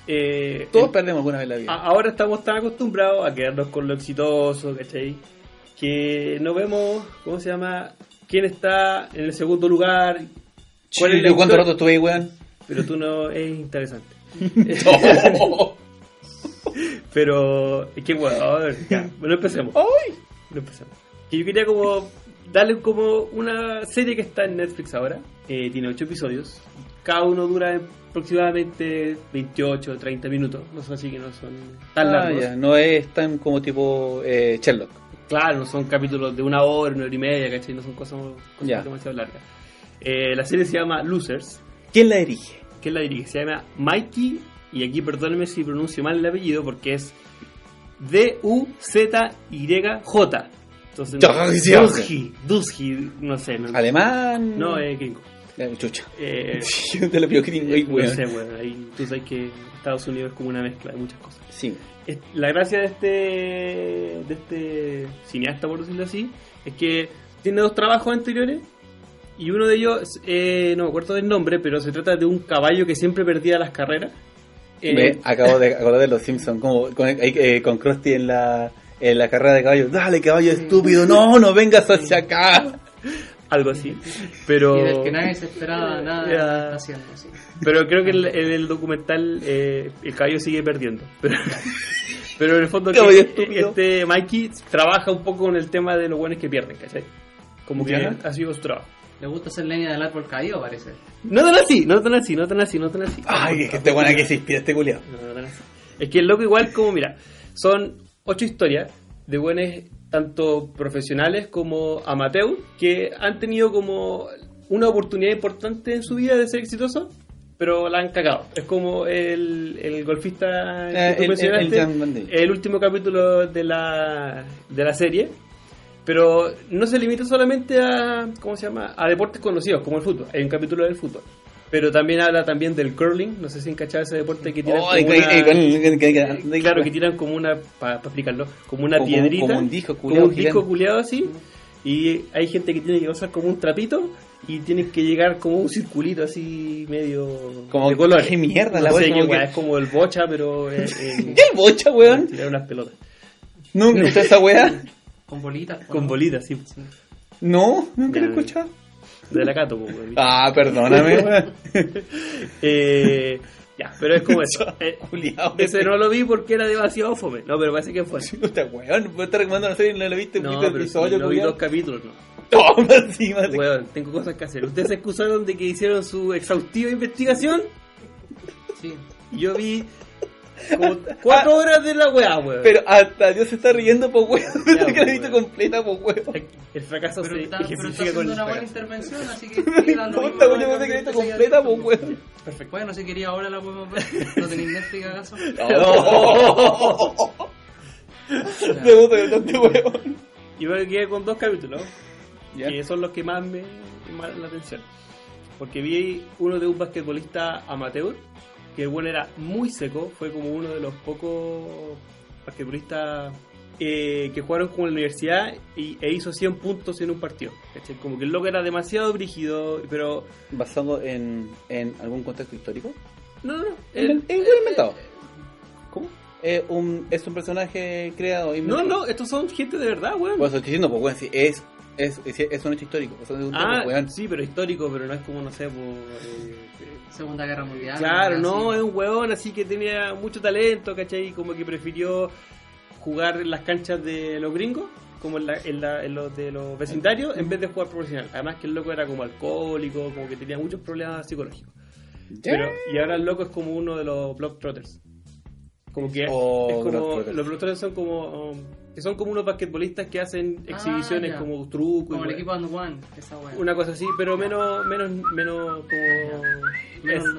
Speaker 2: eh,
Speaker 1: Todos
Speaker 2: el-
Speaker 1: perdemos alguna vez la vida.
Speaker 2: a- ahora estamos tan acostumbrados a quedarnos con lo exitoso, ¿cachai? Que no vemos, ¿cómo se llama? ¿Quién está en el segundo lugar? ¿Cuál es la
Speaker 1: Chile, ¿Cuánto rato estuve ahí, weón?
Speaker 2: Pero tú no, es interesante. Pero, es que bueno, ya, bueno, empecemos. Que yo quería como darle como una serie que está en Netflix ahora. Eh, tiene 8 episodios. Cada uno dura aproximadamente 28 o 30 minutos. No son así que no son tan
Speaker 1: Ah,
Speaker 2: largos.
Speaker 1: ya, no es tan como tipo eh, Sherlock.
Speaker 2: Claro, no son capítulos de una hora, una hora y media, ¿cachai? No son cosas, cosas demasiado largas. Eh, la serie se llama Losers.
Speaker 1: ¿Quién la dirige?
Speaker 2: ¿Quién la dirige? Se llama Mikey. Y aquí perdónenme si pronuncio mal el apellido porque es D-U-Z-Y-J. Entonces, Dusky, no sé. No,
Speaker 1: ¿Alemán?
Speaker 2: no es gringo.
Speaker 1: Eh, chucha.
Speaker 2: Eh,
Speaker 1: Yo te lo pido gringo ahí,
Speaker 2: no sé, bueno, ahí tú sabes que Estados Unidos es como una mezcla de muchas cosas.
Speaker 1: Sí.
Speaker 2: Es- La gracia de este, de este cineasta, por decirlo así, es que tiene dos trabajos anteriores y uno de ellos, eh, no me acuerdo del nombre, pero se trata de un caballo que siempre perdía las carreras. Eh,
Speaker 1: Me acabo de acordar de los Simpsons, como con, eh, con Krusty en la, en la carrera de caballo. Dale, caballo estúpido, no, no vengas hacia acá.
Speaker 2: algo así. Pero,
Speaker 3: Y del que nadie se esperaba nada está haciendo. sí.
Speaker 2: pero creo que en el, en el documental eh, el caballo sigue perdiendo. Pero, pero en el fondo que
Speaker 1: estúpido.
Speaker 2: este Mikey trabaja un poco con el tema de los buenos que pierden, ¿cachai? Como que ha sido su trabajo.
Speaker 3: Le gusta ser leña del árbol caído, parece.
Speaker 2: No tan así, no tan así, no tan así, no tan así.
Speaker 1: Ay, es que este buena que se inspira este culiado.
Speaker 2: No, no tan así. Es que el loco igual como, mira, son ocho historias de buenos tanto profesionales como amateur que han tenido como una oportunidad importante en su vida de ser exitosos, pero la han cagado. Es como el, el golfista que
Speaker 1: Eh,
Speaker 2: tú
Speaker 1: el-
Speaker 2: mencionaste,
Speaker 1: el- el Jan Van Dijk.
Speaker 2: el último capítulo de la, de la serie. Pero no se limita solamente a, ¿cómo se llama? A deportes conocidos, como el fútbol. Hay un capítulo del fútbol. Pero también habla también del curling, no sé si encachaba ese deporte que tiran
Speaker 1: Oh,
Speaker 2: como una-
Speaker 1: que- que-
Speaker 2: Claro, que tiran como una, para explicarlo, como una
Speaker 1: Como-
Speaker 2: piedrita.
Speaker 1: como un disco
Speaker 2: como
Speaker 1: culiao
Speaker 2: un disco
Speaker 1: gigante.
Speaker 2: culeado así. Y hay gente que tiene que usar como un trapito y tienen que llegar como un circulito así medio
Speaker 1: Como
Speaker 2: de
Speaker 1: qué mierda
Speaker 2: no sé
Speaker 1: como que-
Speaker 2: es como el bocha, pero eh,
Speaker 1: ¿Qué bocha, weón?
Speaker 2: tirar unas pelotas.
Speaker 1: ¿Nunca escuchado esa weá?
Speaker 3: Con bolitas.
Speaker 2: Con
Speaker 3: ¿no?
Speaker 2: bolitas, sí.
Speaker 1: No, nunca lo he escuchado.
Speaker 2: De la Cato, pues, weón.
Speaker 1: Ah, perdóname.
Speaker 2: Eh, ya, pero es como eso. Eh, ese no lo vi porque era demasiado fome. No, pero parece que fue.
Speaker 1: Puta, weón, me está recomendando una serie y no la viste.
Speaker 2: No, pero
Speaker 1: el
Speaker 2: sí,
Speaker 1: episodio,
Speaker 2: no vi dos capítulos, no.
Speaker 1: Toma encima.
Speaker 2: Weón, tengo cosas que hacer. ¿Ustedes se excusaron de que hicieron su exhaustiva investigación?
Speaker 3: Sí.
Speaker 2: Yo vi como cuatro horas de la weá, weón.
Speaker 1: Pero hasta Dios se está riendo, po weón.
Speaker 2: Ya,
Speaker 1: que la viste
Speaker 2: weón.
Speaker 1: completa, po weón.
Speaker 2: El fracaso
Speaker 3: Pero
Speaker 2: se
Speaker 3: está, pero está haciendo
Speaker 2: el
Speaker 3: una buena intervención, así que...
Speaker 1: No importa, weón, yo
Speaker 3: lo
Speaker 1: viste
Speaker 3: mismo,
Speaker 1: completa, po weón.
Speaker 2: Perfecto.
Speaker 3: Bueno, si quería ahora la podemos ver. ¿No tenéis Netflix acaso?
Speaker 1: Te gusta bastante, weón.
Speaker 2: Y me quedé con dos capítulos, que son los que más me llamaron la atención. Porque vi uno de un basquetbolista amateur, que el bueno era muy seco, fue como uno de los pocos basquetbolistas eh, que jugaron como en la universidad y, e hizo 100 puntos en un partido. ¿cachai? Como que el loco era demasiado brígido, pero
Speaker 1: ¿Basado en, en algún contexto histórico?
Speaker 2: no, no, no.
Speaker 1: Es
Speaker 2: él-
Speaker 1: un inventado.
Speaker 2: ¿Cómo?
Speaker 1: Eh, un, es un personaje creado.
Speaker 2: No,
Speaker 1: inventado.
Speaker 2: no, estos son gente de verdad, weón.
Speaker 1: Pues estoy diciendo, pues, weón, si es, es, es, es un hecho histórico. Es un
Speaker 2: ah,
Speaker 1: weón.
Speaker 2: sí, pero histórico, pero no es como, no sé, por, eh, eh,
Speaker 3: Segunda Guerra Mundial.
Speaker 2: Claro,
Speaker 3: así.
Speaker 2: no, es un huevón así que tenía mucho talento, ¿cachai? Y como que prefirió jugar en las canchas de los gringos, como en, la, en, la- en los de los vecindarios, en vez de jugar profesional. Además que el loco era como alcohólico, como que tenía muchos problemas psicológicos. Pero, y ahora el loco es como uno de los Trotters Como que
Speaker 1: Oh,
Speaker 2: es como, los Trotters son como um, que son como unos basquetbolistas que hacen
Speaker 3: Ah,
Speaker 2: exhibiciones
Speaker 3: ya.
Speaker 2: como trucos
Speaker 3: Como el equipo And One, esa
Speaker 2: una cosa así, pero menos menos menos como
Speaker 3: Menos
Speaker 2: es-.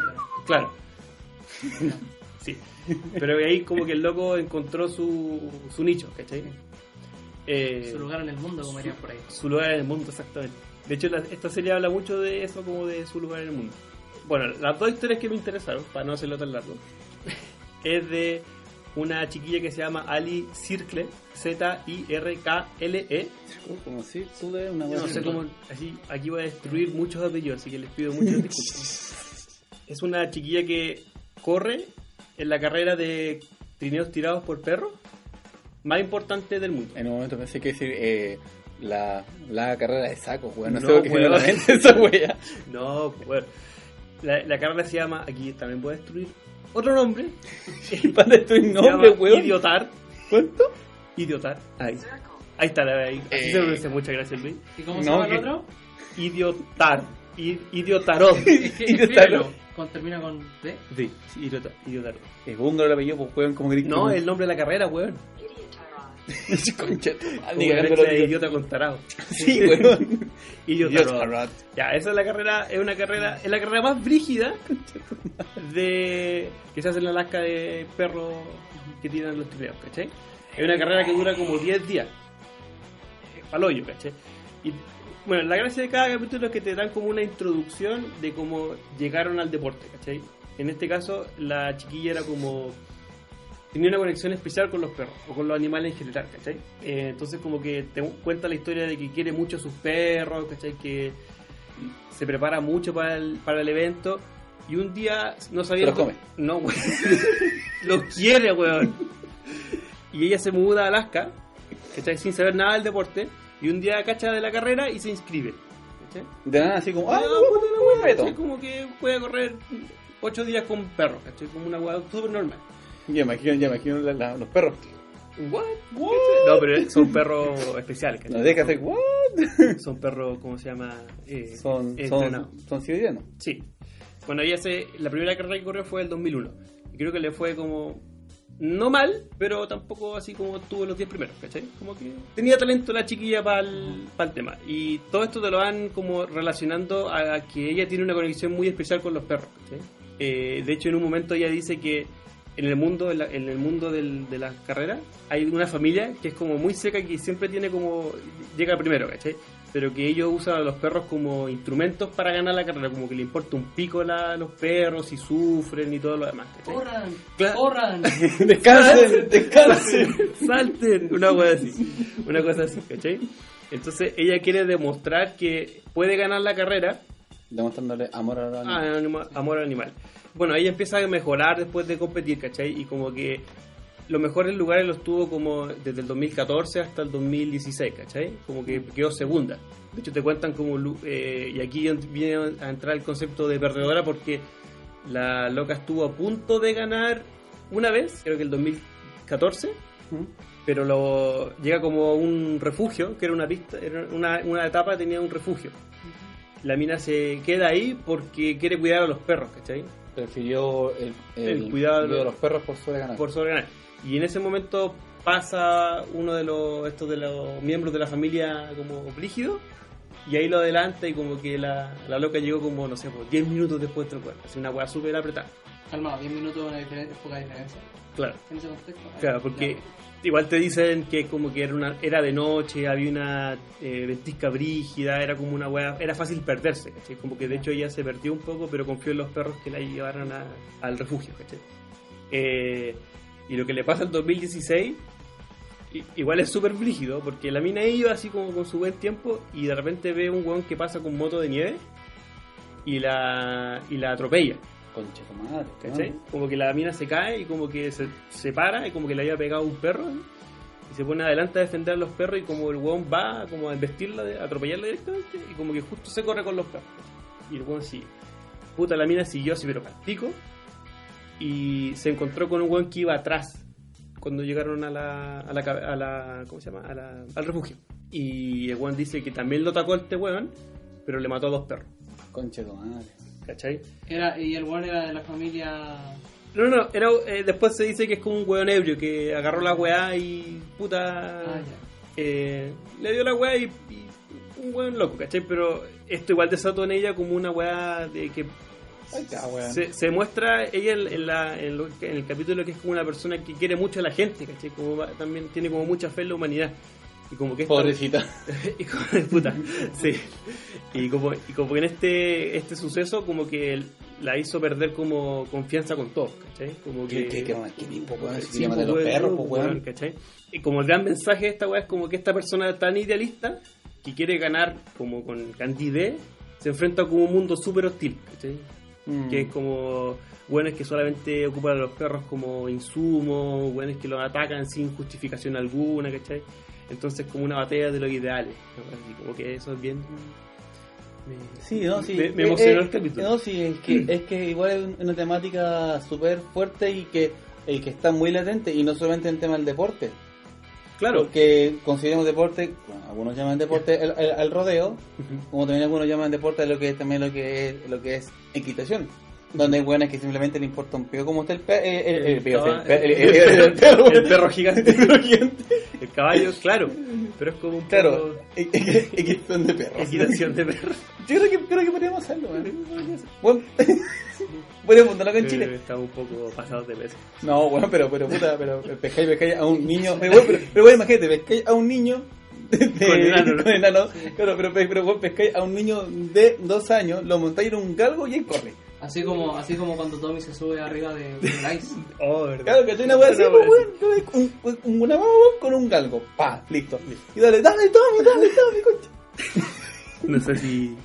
Speaker 2: Claro. sí. Pero ahí como que el loco encontró su, su nicho, ¿cachai? Eh,
Speaker 3: Su lugar en el mundo, como dirían por ahí.
Speaker 2: su lugar en el mundo, exactamente. De hecho, la- esta serie habla mucho de eso, como de su lugar en el mundo. Bueno, las dos historias que me interesaron, para no hacerlo tan largo, es de una chiquilla que se llama Ali Circle, Z-I-R-K-L-E.
Speaker 1: Como si tú de una weón.
Speaker 2: no sé cómo, así, aquí voy a destruir muchos apellidos, así que les pido muchas disculpas. Es una chiquilla que corre en la carrera de trineos tirados por perros más importante del mundo.
Speaker 1: En un momento pensé que decir eh, la, la carrera de sacos, weón. No,
Speaker 2: No,
Speaker 1: sé se me
Speaker 2: weón.
Speaker 1: la mente esa wea.
Speaker 2: No, bueno. La, la carrera se llama, aquí también voy a destruir otro nombre.
Speaker 1: Para destruir nombre, weón.
Speaker 2: Idiotar.
Speaker 1: ¿Cuánto?
Speaker 2: Idiotar. Ahí. Ahí está, ahí. Así
Speaker 1: Eh.
Speaker 2: se pronuncia. Muchas gracias, Luis.
Speaker 3: ¿Y cómo
Speaker 1: No,
Speaker 3: se llama
Speaker 1: que-
Speaker 3: el otro?
Speaker 2: Idiotar. Idiotarot.
Speaker 3: Es que escríbelo. Con, termina con D.
Speaker 2: Sí, idiota- idiotarot.
Speaker 1: Es húngaro el apellido, pues weón, como gris.
Speaker 2: No, el nombre de la carrera, weón.
Speaker 1: Concha.
Speaker 2: Idiota con tarado.
Speaker 1: Sí.
Speaker 2: Idiotarot.
Speaker 1: Idiotarot.
Speaker 2: Ya, esa es la carrera, es una carrera, es la carrera más brígida de que se hace en la Alaska de perros que tiran los trineos, ¿cachai? Es una carrera que dura como 10 días. Paloyo, ¿cachai? Y bueno, la gracia de cada capítulo es que te dan como una introducción de cómo llegaron al deporte, ¿cachai? En este caso, la chiquilla era como tenía una conexión especial con los perros o con los animales en general, ¿cachai? Eh, entonces como que te cuenta la historia de que quiere mucho a sus perros, ¿cachai? Que se prepara mucho para el, para el evento y un día no sabía...
Speaker 1: ¿Se los come?
Speaker 2: No, güey. los quiere, weón. Y ella se muda a Alaska, ¿cachai? Sin saber nada del deporte y un día cacha de la carrera y se inscribe, ¿cachai?
Speaker 1: De nada, así como, ah, weón,
Speaker 2: puta la
Speaker 1: weón.
Speaker 2: Como que puede correr ocho días con perros, ¿cachai? Como una weá súper normal.
Speaker 1: Ya imagino, ya imagino la- la- los perros.
Speaker 2: What? No, pero son perros especiales,
Speaker 1: No
Speaker 2: ¿cachai?
Speaker 1: deja hacer, what?
Speaker 2: Son perros, ¿cómo se llama? Eh,
Speaker 1: Son,
Speaker 2: entrenados.
Speaker 1: son, son siberianos.
Speaker 2: Sí. Bueno, ella se, la primera carrera que corrió fue el 2001. Y creo que le fue como... No mal, pero tampoco así como tuvo los 10 primeros, ¿cachai? Como que tenía talento la chiquilla para el, tema. Y todo esto te lo van como relacionando a que ella tiene una conexión muy especial con los perros, ¿cachai? Eh, de hecho, en un momento ella dice que en el mundo, en, la- en el mundo del- de las carreras, hay una familia que es como muy seca que siempre tiene como. llega primero, ¿cachai? Pero que ellos usan a los perros como instrumentos para ganar la carrera, como que le importa un pico a los perros y sufren y todo lo demás, ¿cachai?
Speaker 3: ¡Corran!
Speaker 2: Claro.
Speaker 3: ¡Corran!
Speaker 1: Descansen, descansen.
Speaker 2: salten, una cosa así, una cosa así, ¿cachai? Entonces ella quiere demostrar que puede ganar la carrera
Speaker 1: Demostrándole amor a la
Speaker 2: Ah, anima- amor al animal. Bueno, ella empieza a mejorar después de competir, ¿cachai? Y como que los mejores lugares los tuvo como desde el 2014 hasta el 2016, ¿cachai? Como que quedó segunda. De hecho, te cuentan como... lu- eh, y aquí viene a entrar el concepto de perdedora porque la loca estuvo a punto de ganar una vez, creo que el 2014, pero lo llega como un refugio, que era una pista, era una, una etapa tenía un refugio. La mina se queda ahí porque quiere cuidar a los perros, ¿cachai?
Speaker 1: Prefirió el,
Speaker 2: El cuidado de
Speaker 1: de
Speaker 2: los-
Speaker 1: perros por sobre ganar.
Speaker 2: Por sobre ganar. Y en ese momento pasa uno de los estos de los miembros de la familia como brígido y ahí lo adelanta y como que la, la loca llegó como, no sé, pues 10 minutos después de otro cuerpo. Así una weá súper apretada.
Speaker 3: Calmado, 10 minutos una diferencia, poca diferencia.
Speaker 2: Claro.
Speaker 3: En ese contexto.
Speaker 2: Claro, porque. Igual te dicen que como que era de noche, había una eh, ventisca brígida, era como una weá, era fácil perderse, ¿cachai? Como que de hecho ella se perdió un poco, pero confió en los perros que la llevaron al refugio. Eh, y lo que le pasa en 2016, i- igual es súper brígido, porque la mina iba así como con su buen tiempo y de repente ve un weón que pasa con moto de nieve y la, y la atropella.
Speaker 1: Concha tu madre.
Speaker 2: ¿Cachai?
Speaker 1: ¿no?
Speaker 2: Como que la mina se cae y como que se, se para y como que le había pegado un perro y se pone adelante a defender a los perros y como el weón va como a embestirla, de- a atropellarla directamente y como que justo se corre con los perros. Y el weón sigue. Puta, la mina siguió así pero castigo y se encontró con un weón que iba atrás cuando llegaron a la, a la, cabe- a la ¿cómo se llama? A la- al refugio. Y el weón dice que también lo atacó a este weón, pero le mató a dos perros.
Speaker 1: Concha tu madre.
Speaker 2: ¿Cachai?
Speaker 3: Era, y el one era de la familia.
Speaker 2: No, no, era, eh, después se dice que es como un weón ebrio que agarró la weá y puta.
Speaker 3: Ah, ya.
Speaker 2: eh, le dio la weá y, y un weón loco, ¿cachai? Pero esto igual desató en ella como una weá de que
Speaker 1: Ay, ya, weón.
Speaker 2: se, se muestra ella en, en la, en, lo que- en el capítulo que es como una persona que quiere mucho a la gente, ¿cachai? Como va- también tiene como mucha fe en la humanidad. Y como que esta-
Speaker 1: Pobrecita.
Speaker 2: Hijo de puta, sí. Y como, y como que en este, este suceso como que la hizo perder como confianza con todos, ¿cachai? Como que...
Speaker 1: ¿Qué, qué, qué, tipo, weón? Si matar a los
Speaker 2: pues,
Speaker 1: perros,
Speaker 2: pues,
Speaker 1: pues, weón.
Speaker 2: ¿cachai? Y como el gran mensaje de esta weá es como que esta persona tan idealista que quiere ganar como con cantidad se enfrenta con un mundo súper hostil, ¿cachai?
Speaker 1: Mm.
Speaker 2: Que es como buenos que solamente ocupan a los perros como insumos, buenos que los atacan sin justificación alguna, ¿cachai? Entonces como una batalla de los ideales, ¿no? Así como que eso es bien... me-
Speaker 1: Sí, no, sí.
Speaker 2: Me, me
Speaker 1: Eh,
Speaker 2: emocionó
Speaker 1: eh,
Speaker 2: el capítulo.
Speaker 1: No, sí, es que, es que igual es una temática súper fuerte y que, y que está muy latente, y no solamente en tema del deporte.
Speaker 2: claro.
Speaker 1: Porque consideramos deporte, bueno, algunos llaman deporte el, el- al rodeo, como también algunos llaman deporte a lo que es también lo que es, lo que es equitación. Donde hay buenas que simplemente le importa un pego como está el perro. El, perro.
Speaker 2: gigante.
Speaker 1: El
Speaker 2: caballo, claro. Pero es como un
Speaker 1: Claro,
Speaker 2: poco
Speaker 1: e- e- equitación de perros.
Speaker 2: equitación de perros.
Speaker 1: Yo creo que, creo que podríamos hacerlo, weón. Bueno, podríamos apuntarlo acá en
Speaker 2: Eh,
Speaker 1: Chile.
Speaker 2: Estamos un poco pasados de peso.
Speaker 1: No, bueno, pero, pero puta, pero pescáis, pescáis a un niño. Pero, bueno, pero, pero bueno, imagínate, pescáis a un niño. De,
Speaker 2: Con enano, ¿no?
Speaker 1: con enano. Claro, pero, pero, bueno, pescáis a un niño de dos años, lo montáis en un galgo y ahí corre.
Speaker 3: Así como, así como cuando Tommy se sube arriba de, de Ice.
Speaker 2: Oh, verdad.
Speaker 1: Claro, que tú una wea así,
Speaker 2: Una
Speaker 1: pues, un, un, una con un galgo. Pa, listo. Y dale, dale, Tommy, dale, Tommy, concha.
Speaker 2: No sé si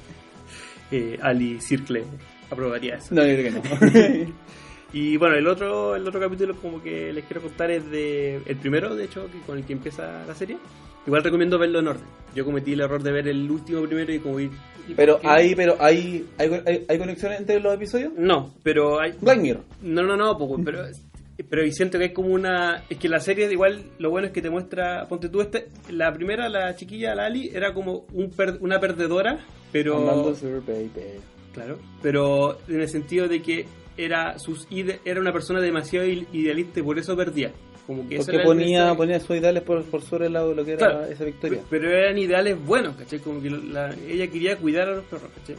Speaker 2: eh, Ali Circle aprobaría eso.
Speaker 1: No, yo creo que no.
Speaker 2: Y bueno, el otro, el otro capítulo como que les quiero contar es de el primero, de hecho, que con el que empieza la serie. Igual recomiendo verlo en orden. Yo cometí el error de ver el último primero y como ir...
Speaker 1: Pero hay, pero hay, hay, hay, hay conexión entre los episodios.
Speaker 2: No, pero hay...
Speaker 1: Black Mirror.
Speaker 2: No, no, no, poco, pero pero y siento que hay como una es que la serie igual lo bueno es que te muestra ponte tú este la primera la chiquilla la Ali era como un per- una perdedora pero
Speaker 1: baby.
Speaker 2: claro pero en el sentido de que era sus ide- era una persona demasiado idealista y por eso perdía como que
Speaker 1: Porque
Speaker 2: el
Speaker 1: ponía, ponía sus ideales por, por sobre la- lo que era
Speaker 2: Claro,
Speaker 1: esa victoria.
Speaker 2: pe- Pero eran ideales buenos, ¿cachai? Como que la- ella quería cuidar a los perros, ¿cachai?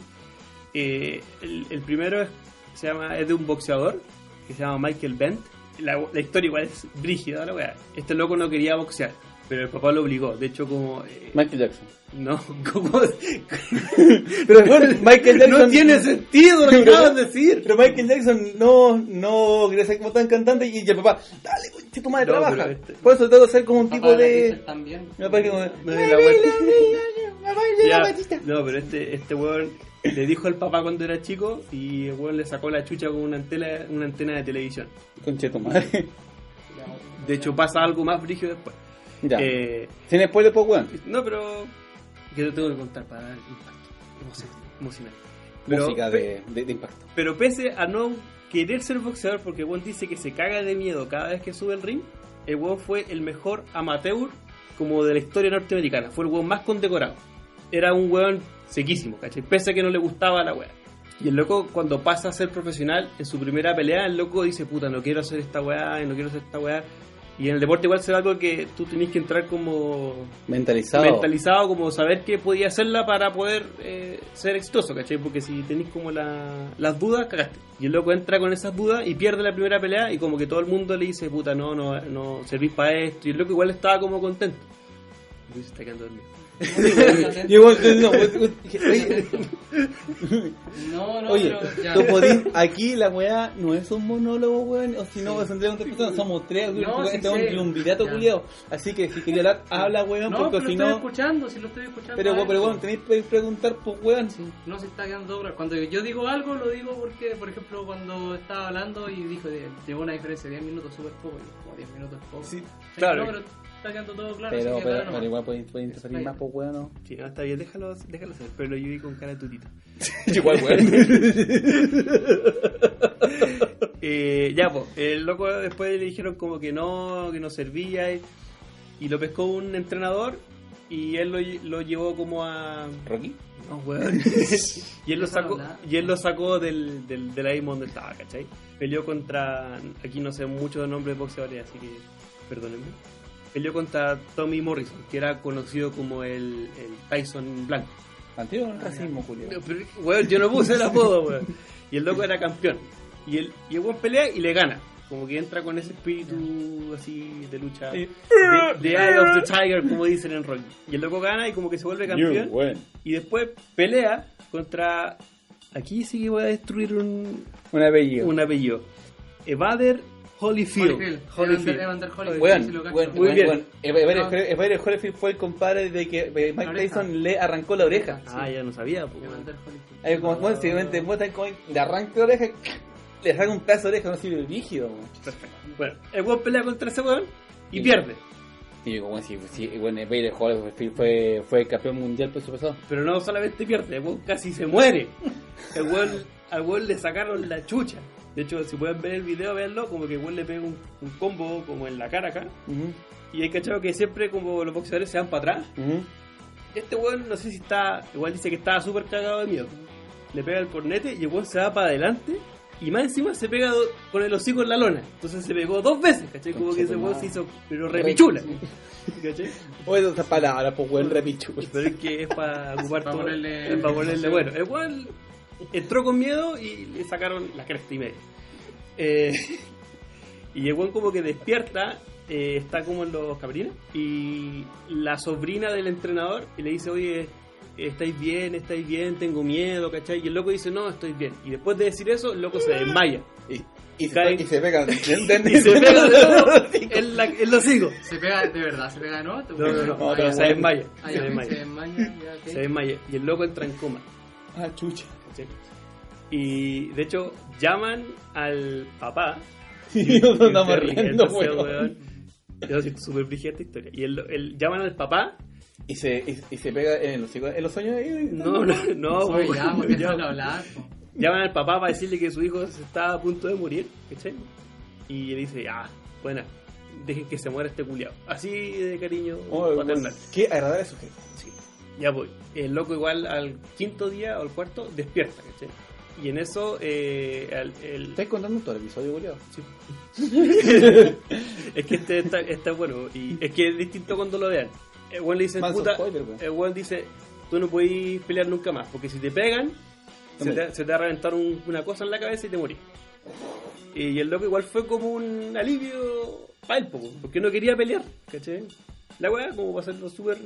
Speaker 2: Eh, el, el primero es, se llama, es de un boxeador que se llama Michael Bent. la, la historia igual es brígida, la weá. Este loco no quería boxear, pero el papá lo obligó. De hecho, como. eh,
Speaker 1: Michael Jackson.
Speaker 2: No, como.
Speaker 1: Pero bueno, Michael Jackson.
Speaker 2: no tiene sentido lo que acabas de decir.
Speaker 1: Pero Michael Jackson no, no ser como tan cantante y el papá, dale, conche tu madre,
Speaker 2: No,
Speaker 1: trabaja.
Speaker 2: este-
Speaker 1: Por eso tengo que ser como un
Speaker 3: Papá
Speaker 1: tipo
Speaker 3: de
Speaker 1: de.
Speaker 3: También.
Speaker 1: Papá como.
Speaker 2: Ya. no, pero este, este weón le dijo al papá cuando era chico y el weón le sacó la chucha con una antena, una antena de televisión.
Speaker 1: Conche tu madre.
Speaker 2: De hecho, pasa algo más brígido después.
Speaker 1: Ya.
Speaker 2: Eh,
Speaker 1: Sin spoiler, pues, weón.
Speaker 2: no, pero. Que lo tengo que contar para dar impacto emocional. emocional. Pero,
Speaker 1: Música de, de, de impacto.
Speaker 2: pero pese a no querer ser boxeador, porque el weón dice que se caga de miedo cada vez que sube el ring, el weón fue el mejor amateur como de la historia norteamericana. Fue el weón más condecorado. Era un weón sequísimo, ¿cachai? Pese a que no le gustaba la weá. Y el loco, cuando pasa a ser profesional, en su primera pelea, el loco dice, puta, no quiero hacer esta weá, no quiero hacer esta weá. Y en el deporte igual será algo que tú tenés que entrar como
Speaker 1: Mentalizado.
Speaker 2: mentalizado, como saber que podía hacerla para poder eh, ser exitoso, ¿cachai? Porque si tenéis como la- las dudas, cagaste. Y el loco entra con esas dudas y pierde la primera pelea y como que todo el mundo le dice, puta, no, no, no servís para esto. Y el loco igual estaba como contento. Luis se está quedando dormido.
Speaker 1: Igual, no, oye,
Speaker 3: No, no,
Speaker 1: Oye,
Speaker 3: pero
Speaker 1: podís, aquí la weá no es un monólogo, weón, o si no,
Speaker 3: Sí.
Speaker 1: personas, somos tres,
Speaker 3: No, sí
Speaker 1: este es un triunvirato culiado. Así que si quería hablar, habla, weón,
Speaker 3: No,
Speaker 1: porque si
Speaker 3: lo estoy
Speaker 1: no.
Speaker 3: escuchando, si lo estoy escuchando.
Speaker 1: Pero, weón, pero weón, tenéis que preguntar, pues, weón.
Speaker 3: Sí, no se está quedando obra. Cuando yo digo algo, lo digo porque, por ejemplo, cuando estaba hablando y dijo, llegó una diferencia de 10 minutos, súper poco, y como 10 minutos es poco.
Speaker 1: Sí,
Speaker 2: claro.
Speaker 3: No, pero está quedando todo claro.
Speaker 1: Pero,
Speaker 3: así que
Speaker 1: pero, igual puede, puede interferir más, pues, weón, ¿no?
Speaker 2: Sí, no, está bien, déjalo, déjalo hacer. Pero lo vi con cara de tutito.
Speaker 1: Igual, weón.
Speaker 2: Eh, ya, pues, el loco después le dijeron como que no, que no servía y, y lo pescó un entrenador y él lo, lo llevó como a...
Speaker 1: ¿Rocky?
Speaker 2: No, weón. y él lo sacó, y él lo sacó del, del, del ahí donde estaba, ¿cachai? Peleó contra, aquí no sé mucho de nombres de boxeadores, así que perdónenme. Peleó contra Tommy Morrison, que era conocido como el, el Tyson blanco.
Speaker 1: Antiguo racismo,
Speaker 2: No,
Speaker 1: culiado.
Speaker 2: pero, weón, yo no puse el apodo, weón. Y el loco era campeón. Y el, y el weón pelea y le gana. Como que entra con ese espíritu así de lucha.
Speaker 1: Sí.
Speaker 2: De, de Eye of the Tiger, como dicen en rock. Y el loco gana y como que se vuelve campeón.
Speaker 1: weón.
Speaker 2: Y después pelea contra. Aquí sí que voy a destruir un,
Speaker 1: Un apellido.
Speaker 2: un apellido. Evader Holyfield.
Speaker 3: Holyfield. Evander- Evander Holyfield. Sí lo cacho.
Speaker 1: weón,
Speaker 2: Muy bien.
Speaker 1: weón. Evander. Holyfield- fue el compadre de que eh, Mike. Tyson le arrancó la oreja.
Speaker 2: Ah, ya no sabía. pues.
Speaker 3: Evander Holyfield.
Speaker 1: Ahí como, bueno, si te muestran como le arranca la oreja, le arranca un pedazo de oreja, no sirve rígido.
Speaker 2: Perfecto. Bueno, el weón pelea contra ese weón y pierde.
Speaker 1: Y como si, si bueno, Evander Holyfield fue, fue campeón mundial peso pesado.
Speaker 2: Pero no solamente pierde, el weón casi se muere. El weón, al weón le sacaron la chucha. De hecho, si pueden ver el video, véanlo, como que el weón le pega un, un combo como en la cara acá. Y hay cachado que siempre como los boxeadores se van para atrás.
Speaker 1: ujú.
Speaker 2: Este weón, no sé si está, igual dice que estaba súper cagado de miedo. Le pega el cornete y el weón se va para adelante. Y más encima se pega do- con el hocico en la lona. Entonces se pegó dos veces, ¿cachai? Como que ese weón se hizo, pero repichula. ¿Cachai?
Speaker 1: Oye, esas palabras, pues weón, repichula.
Speaker 2: Pero es que es para ocupar
Speaker 3: Para
Speaker 2: todo-
Speaker 3: ponerle-
Speaker 2: es para ponerle bueno. El weón entró con miedo y le sacaron la cresta y media. Eh, y weón como que despierta, eh, está como en los cabrines, y la sobrina del entrenador y le dice, oye, estáis bien, estáis bien, tengo miedo, ¿cachai? Y el loco dice, no, estoy bien. Y después de decir eso, el loco se desmaya.
Speaker 1: Y, y, se,
Speaker 2: Cae-
Speaker 1: y se pega.
Speaker 2: Y se pega de nuevo en, la, en los higos.
Speaker 3: ¿Se pega de verdad? ¿Se pega de nuevo?
Speaker 2: No, no, no,
Speaker 1: No,
Speaker 2: pero
Speaker 1: no,
Speaker 2: se desmaya.
Speaker 3: Ah,
Speaker 2: Se desmaya.
Speaker 3: se desmaya.
Speaker 2: Se desmaya. Y el loco entra en coma.
Speaker 1: Ah, chucha.
Speaker 2: Y de hecho llaman al papá.
Speaker 1: Y nos andamos riendo, weón.
Speaker 2: siento súper esta historia. Y el, el- llaman al papá.
Speaker 1: Y se, y, y se pega en los, en los sueños ahí.
Speaker 2: No, no, no.
Speaker 3: Ya, porque
Speaker 2: llaman- al papá para decirle que su hijo se está a punto de morir. ¿cachai? Y le dice, ah, buena, dejen que se muera este culiao. Así de cariño
Speaker 1: Oh,
Speaker 2: paternal.
Speaker 1: Qué agradable sujeto.
Speaker 2: Sí. Ya voy. El loco igual al quinto día o al cuarto despierta, ¿cachai? Y en eso, eh, al- el,
Speaker 1: ¿Estáis contando todo el episodio, culiado?
Speaker 2: Sí. es que este está, está bueno y es que es distinto cuando lo vean. El weón le dice,
Speaker 1: Manso
Speaker 2: puta,
Speaker 1: spoiler,
Speaker 2: el weón dice, tú no puedes pelear nunca más, porque si te pegan, se
Speaker 1: Te
Speaker 2: se te va a reventar un- una cosa en la cabeza y te morís. Y el loco igual fue como un alivio para él, po, porque no quería pelear, ¿cachai? La weá, como para hacerlo súper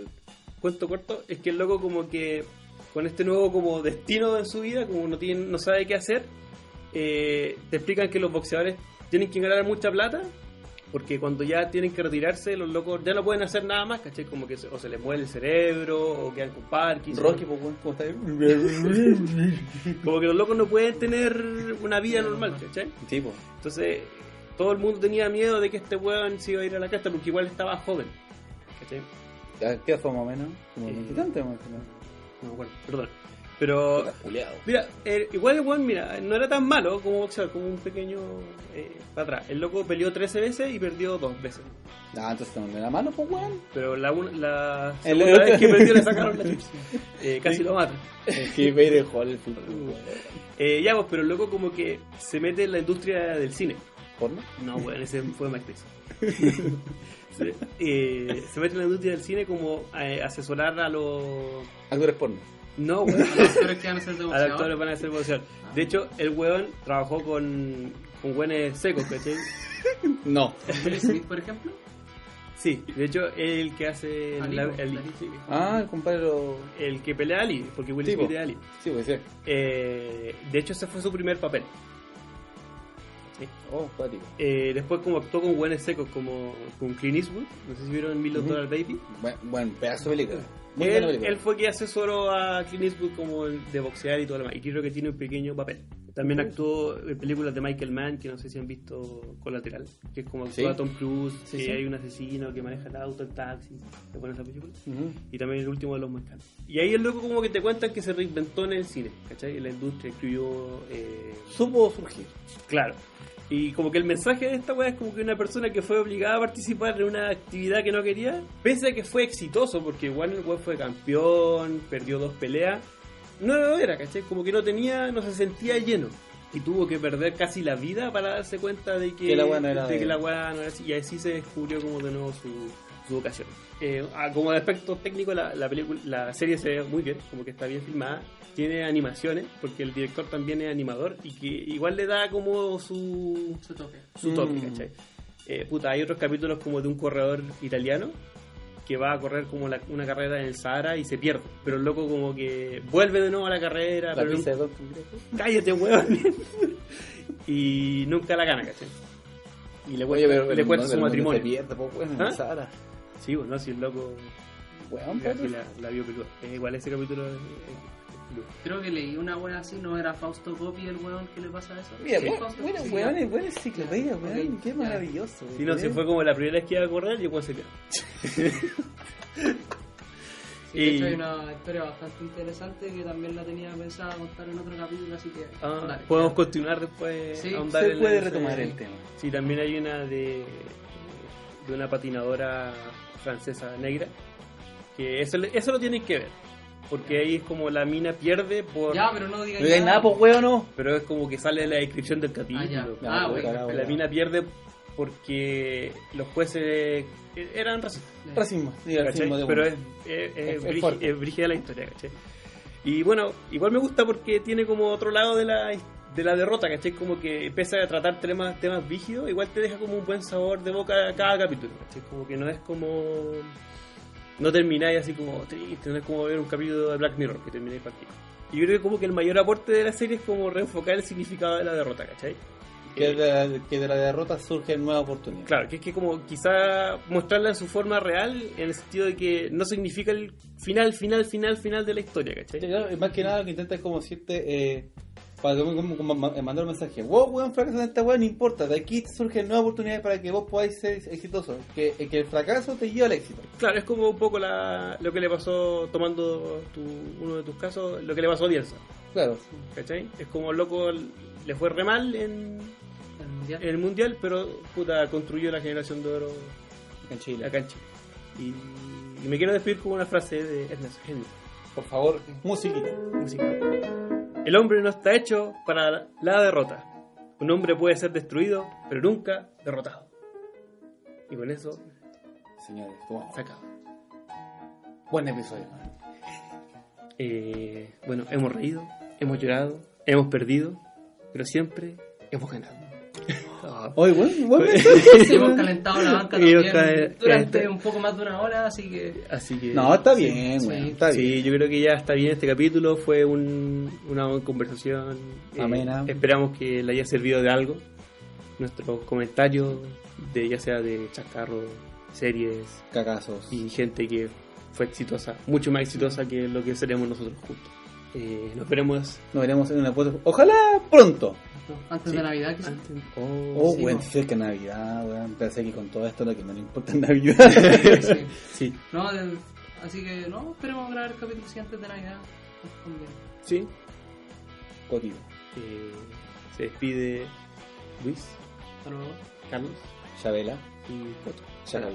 Speaker 2: cuento corto, es que el loco como que con este nuevo como destino en su vida, como no tiene, no sabe qué hacer, eh, te explican que los boxeadores tienen que ganar mucha plata porque cuando ya tienen que retirarse, los locos ya no pueden hacer nada más, ¿cachai? Como que se- o se les muere el cerebro, o quedan con Parkinson.
Speaker 1: Rocky, pues.
Speaker 2: Como que los locos no pueden tener una vida normal, ¿cachai?
Speaker 1: Sí, pues.
Speaker 2: Entonces, todo el mundo tenía miedo de que este weón se iba a ir a la casta porque igual estaba joven, ¿cachai?
Speaker 1: ¿A ¿Qué fue más o menos? Como
Speaker 2: Eh,
Speaker 1: más o menos.
Speaker 2: No me acuerdo, perdón. Pero, mira, eh, igual el weón, mira, no era tan malo como boxeador, como un pequeño eh, para atrás. El loco peleó 13 veces y perdió dos veces.
Speaker 1: Ah, entonces no era malo, pues, weón.
Speaker 2: Pero la, una- la
Speaker 1: El-
Speaker 2: segunda vez que perdió le sacaron la chucha. Eh, casi lo matan.
Speaker 1: Es que ver el el
Speaker 2: Eh, ya, pues, pero el loco como que se mete en la industria del cine.
Speaker 1: ¿Porno?
Speaker 2: No, bueno, ese fue se, eh, se mete en la industria del cine como a asesorar a los...
Speaker 1: Actores porno.
Speaker 2: No, weón.
Speaker 3: Los actores que van a ser de
Speaker 2: A actores van a hacer boxeador. De hecho, el weón trabajó con, con güenes secos, ¿cachai?
Speaker 1: No.
Speaker 3: Will Smith, por ejemplo.
Speaker 2: Sí, de hecho, el que hace el,
Speaker 3: Ali,
Speaker 2: el-
Speaker 3: Ali.
Speaker 1: Ah, el compadre lo...
Speaker 2: el que pelea a Ali, porque Will
Speaker 1: Sí,
Speaker 2: Smith es Ali.
Speaker 1: Sí, pues sí.
Speaker 2: Eh, de hecho, ese fue su primer papel.
Speaker 1: Oh.
Speaker 2: Eh, después como actuó con güenes secos como con Clint Eastwood, no sé si vieron Million
Speaker 1: Ujú.
Speaker 2: Dollar Baby.
Speaker 1: Buen, buen pedazo de película. Muy
Speaker 2: Él,
Speaker 1: película.
Speaker 2: él fue que asesoró a Clint Eastwood como el de boxear y todo lo demás. Y creo que tiene un pequeño papel. También actuó en películas de Michael Mann, que no sé si han visto Colateral, que es como
Speaker 1: Sí.
Speaker 2: actúa Tom Cruise,
Speaker 1: Sí,
Speaker 2: que
Speaker 1: sí.
Speaker 2: hay un asesino que maneja el auto, el taxi. ¿Te pones esa película? Y también el último de los Mohicanos. Y ahí el loco como que te cuentan que se reinventó en el cine, ¿cachai? En la industria, incluyó... eh,
Speaker 1: Supo surgir.
Speaker 2: Claro. Y como que el mensaje de esta weá es como que una persona que fue obligada a participar en una actividad que no quería, pese a que fue exitoso, porque igual el weón fue campeón, perdió dos peleas, no lo era, ¿cachai? Como que no tenía, no se sentía lleno. Y tuvo que perder casi la vida para darse cuenta de que,
Speaker 1: weá
Speaker 2: la weá no era así. Y así se descubrió como de nuevo su, su vocación. Eh, ah, como de aspecto técnico, la, la, película, la serie se ve muy bien, como que está bien filmada. Tiene animaciones, porque el director también es animador y que igual le da como su,
Speaker 3: Su toque.
Speaker 2: su toque,
Speaker 1: Mm.
Speaker 2: ¿cachai? Eh, puta, hay otros capítulos como de un corredor italiano que va a correr como la- una carrera en el Sahara y se pierde. Pero el loco como que vuelve de nuevo a la carrera,
Speaker 1: La
Speaker 2: pero
Speaker 1: de
Speaker 2: nunca- cállate, weón. y nunca la gana, ¿cachai? Y le
Speaker 1: Oye,
Speaker 2: cuenta,
Speaker 1: pero,
Speaker 2: le
Speaker 1: no,
Speaker 2: su
Speaker 1: pero no
Speaker 2: matrimonio.
Speaker 1: se pierde, pues, weón, en
Speaker 2: ¿Ah?
Speaker 1: el Sahara.
Speaker 2: Sí, bueno, si el loco
Speaker 1: Weón,
Speaker 2: la, la, la vio peluda. Eh, igual ese capítulo.
Speaker 3: Creo que leí una wea así, ¿no era Fausto Copy el weón que le pasa eso?
Speaker 1: Mira,
Speaker 3: Sí,
Speaker 1: bueno, weón,
Speaker 3: ya.
Speaker 1: es buena enciclopedia, weón.
Speaker 3: Ok,
Speaker 1: Qué maravilloso.
Speaker 2: Sí, no, si fue como la primera vez que iba a correr y después se quedó.
Speaker 3: Sí, de hecho
Speaker 2: Y-
Speaker 3: hay una historia bastante interesante que también la tenía pensada contar en otro capítulo, así que...
Speaker 2: Ah,
Speaker 3: dale.
Speaker 2: podemos continuar después.
Speaker 3: Sí,
Speaker 2: ahondar
Speaker 1: Se
Speaker 2: en
Speaker 1: puede retomar el tema.
Speaker 2: Sí, también hay una de, de una patinadora francesa negra. Que eso, le- eso lo tienen que ver. Porque ahí es como la mina pierde por.
Speaker 3: Ya, pero no digas
Speaker 1: No digáis nada, pues, weón, no.
Speaker 2: Pero es como que sale la descripción del capítulo.
Speaker 3: Ah, Ah,
Speaker 1: la
Speaker 2: mina pierde porque los jueces eran racistas.
Speaker 1: Racismo, sí, racismo de
Speaker 2: Pero es, es, es,
Speaker 1: Es-
Speaker 2: brígida la historia, ¿cachai? Y bueno, igual me gusta porque tiene como otro lado de la, de la derrota, ¿cachai? Como que pese a tratar temas, temas rígidos, igual te deja como un buen sabor de boca cada capítulo, ¿cachai? Como que no es como... No termináis así como triste, no es como ver un capítulo de Black Mirror que termináis partido. Y yo creo que como que el mayor aporte de la serie es como reenfocar el significado de la derrota, ¿cachai?
Speaker 1: Que de, la, que de la derrota surgen nuevas oportunidades.
Speaker 2: Claro, que es que como quizá mostrarla en su forma real, en el sentido de que no significa el final, final, final, final de la historia, ¿cachai?
Speaker 1: claro, más que nada lo que intenta es como decirte, eh, para como, como- como ma- mandar un mensaje, wow, weón, fracasó en esta weá, no importa, de aquí surgen nuevas oportunidades para que vos podáis ser exitosos, que, que el fracaso te lleva al éxito.
Speaker 2: Claro, es como un poco la, lo que le pasó, tomando tu, uno de tus casos, lo que le pasó a Bielsa,
Speaker 1: Claro,
Speaker 2: ¿cachai? Es como el loco le fue re mal en,
Speaker 3: El mundial.
Speaker 2: en el mundial, pero puta, construyó la generación de oro
Speaker 1: en Chile.
Speaker 2: acá en Chile. Y, y me quiero despedir con una frase de Ernest Hemingway.
Speaker 1: Por favor, musiquita.
Speaker 2: música. El hombre no está hecho para la derrota. Un hombre puede ser destruido, pero nunca derrotado. Y con eso
Speaker 1: Señores,
Speaker 2: se acaba.
Speaker 1: Buen episodio.
Speaker 2: Eh, bueno, hemos reído, hemos llorado, hemos perdido, pero siempre hemos ganado.
Speaker 1: Oye, bueno, bueno.
Speaker 3: Sí, hemos calentado la banca también durante
Speaker 2: calentado.
Speaker 3: un poco más de una hora, así que
Speaker 2: Así que.
Speaker 1: No, está
Speaker 3: Sí,
Speaker 1: bien,
Speaker 3: sí,
Speaker 1: weón. Está bien.
Speaker 2: Sí, yo creo que ya está bien este capítulo. Fue un- una buena conversación. eh,
Speaker 1: Amena.
Speaker 2: esperamos que le haya servido de algo. Nuestros comentarios, de ya sea de chacarro, series
Speaker 1: Cagazos.
Speaker 2: y gente que fue exitosa, mucho más exitosa que lo que seremos nosotros juntos. Eh, nos veremos
Speaker 1: Nos veremos en una foto. Ojalá pronto.
Speaker 3: antes
Speaker 2: Sí.
Speaker 3: de Navidad quizás.
Speaker 1: Oh,
Speaker 3: sí,
Speaker 1: weón, es que Navidad, weón. Pensé que con todo esto lo que menos importa es Navidad.
Speaker 3: Sí.
Speaker 2: Sí,
Speaker 3: No, de- así que no, esperemos grabar el capítulo sí antes de Navidad.
Speaker 2: Sí.
Speaker 1: Cotito.
Speaker 2: Eh, se despide Luis,
Speaker 3: Hasta luego.
Speaker 2: Carlos
Speaker 1: Chabela.
Speaker 2: y Coto.
Speaker 1: Chao.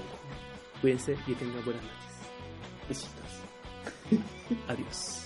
Speaker 2: Cuídense y tengan buenas noches.
Speaker 1: Besitos.
Speaker 2: Adiós.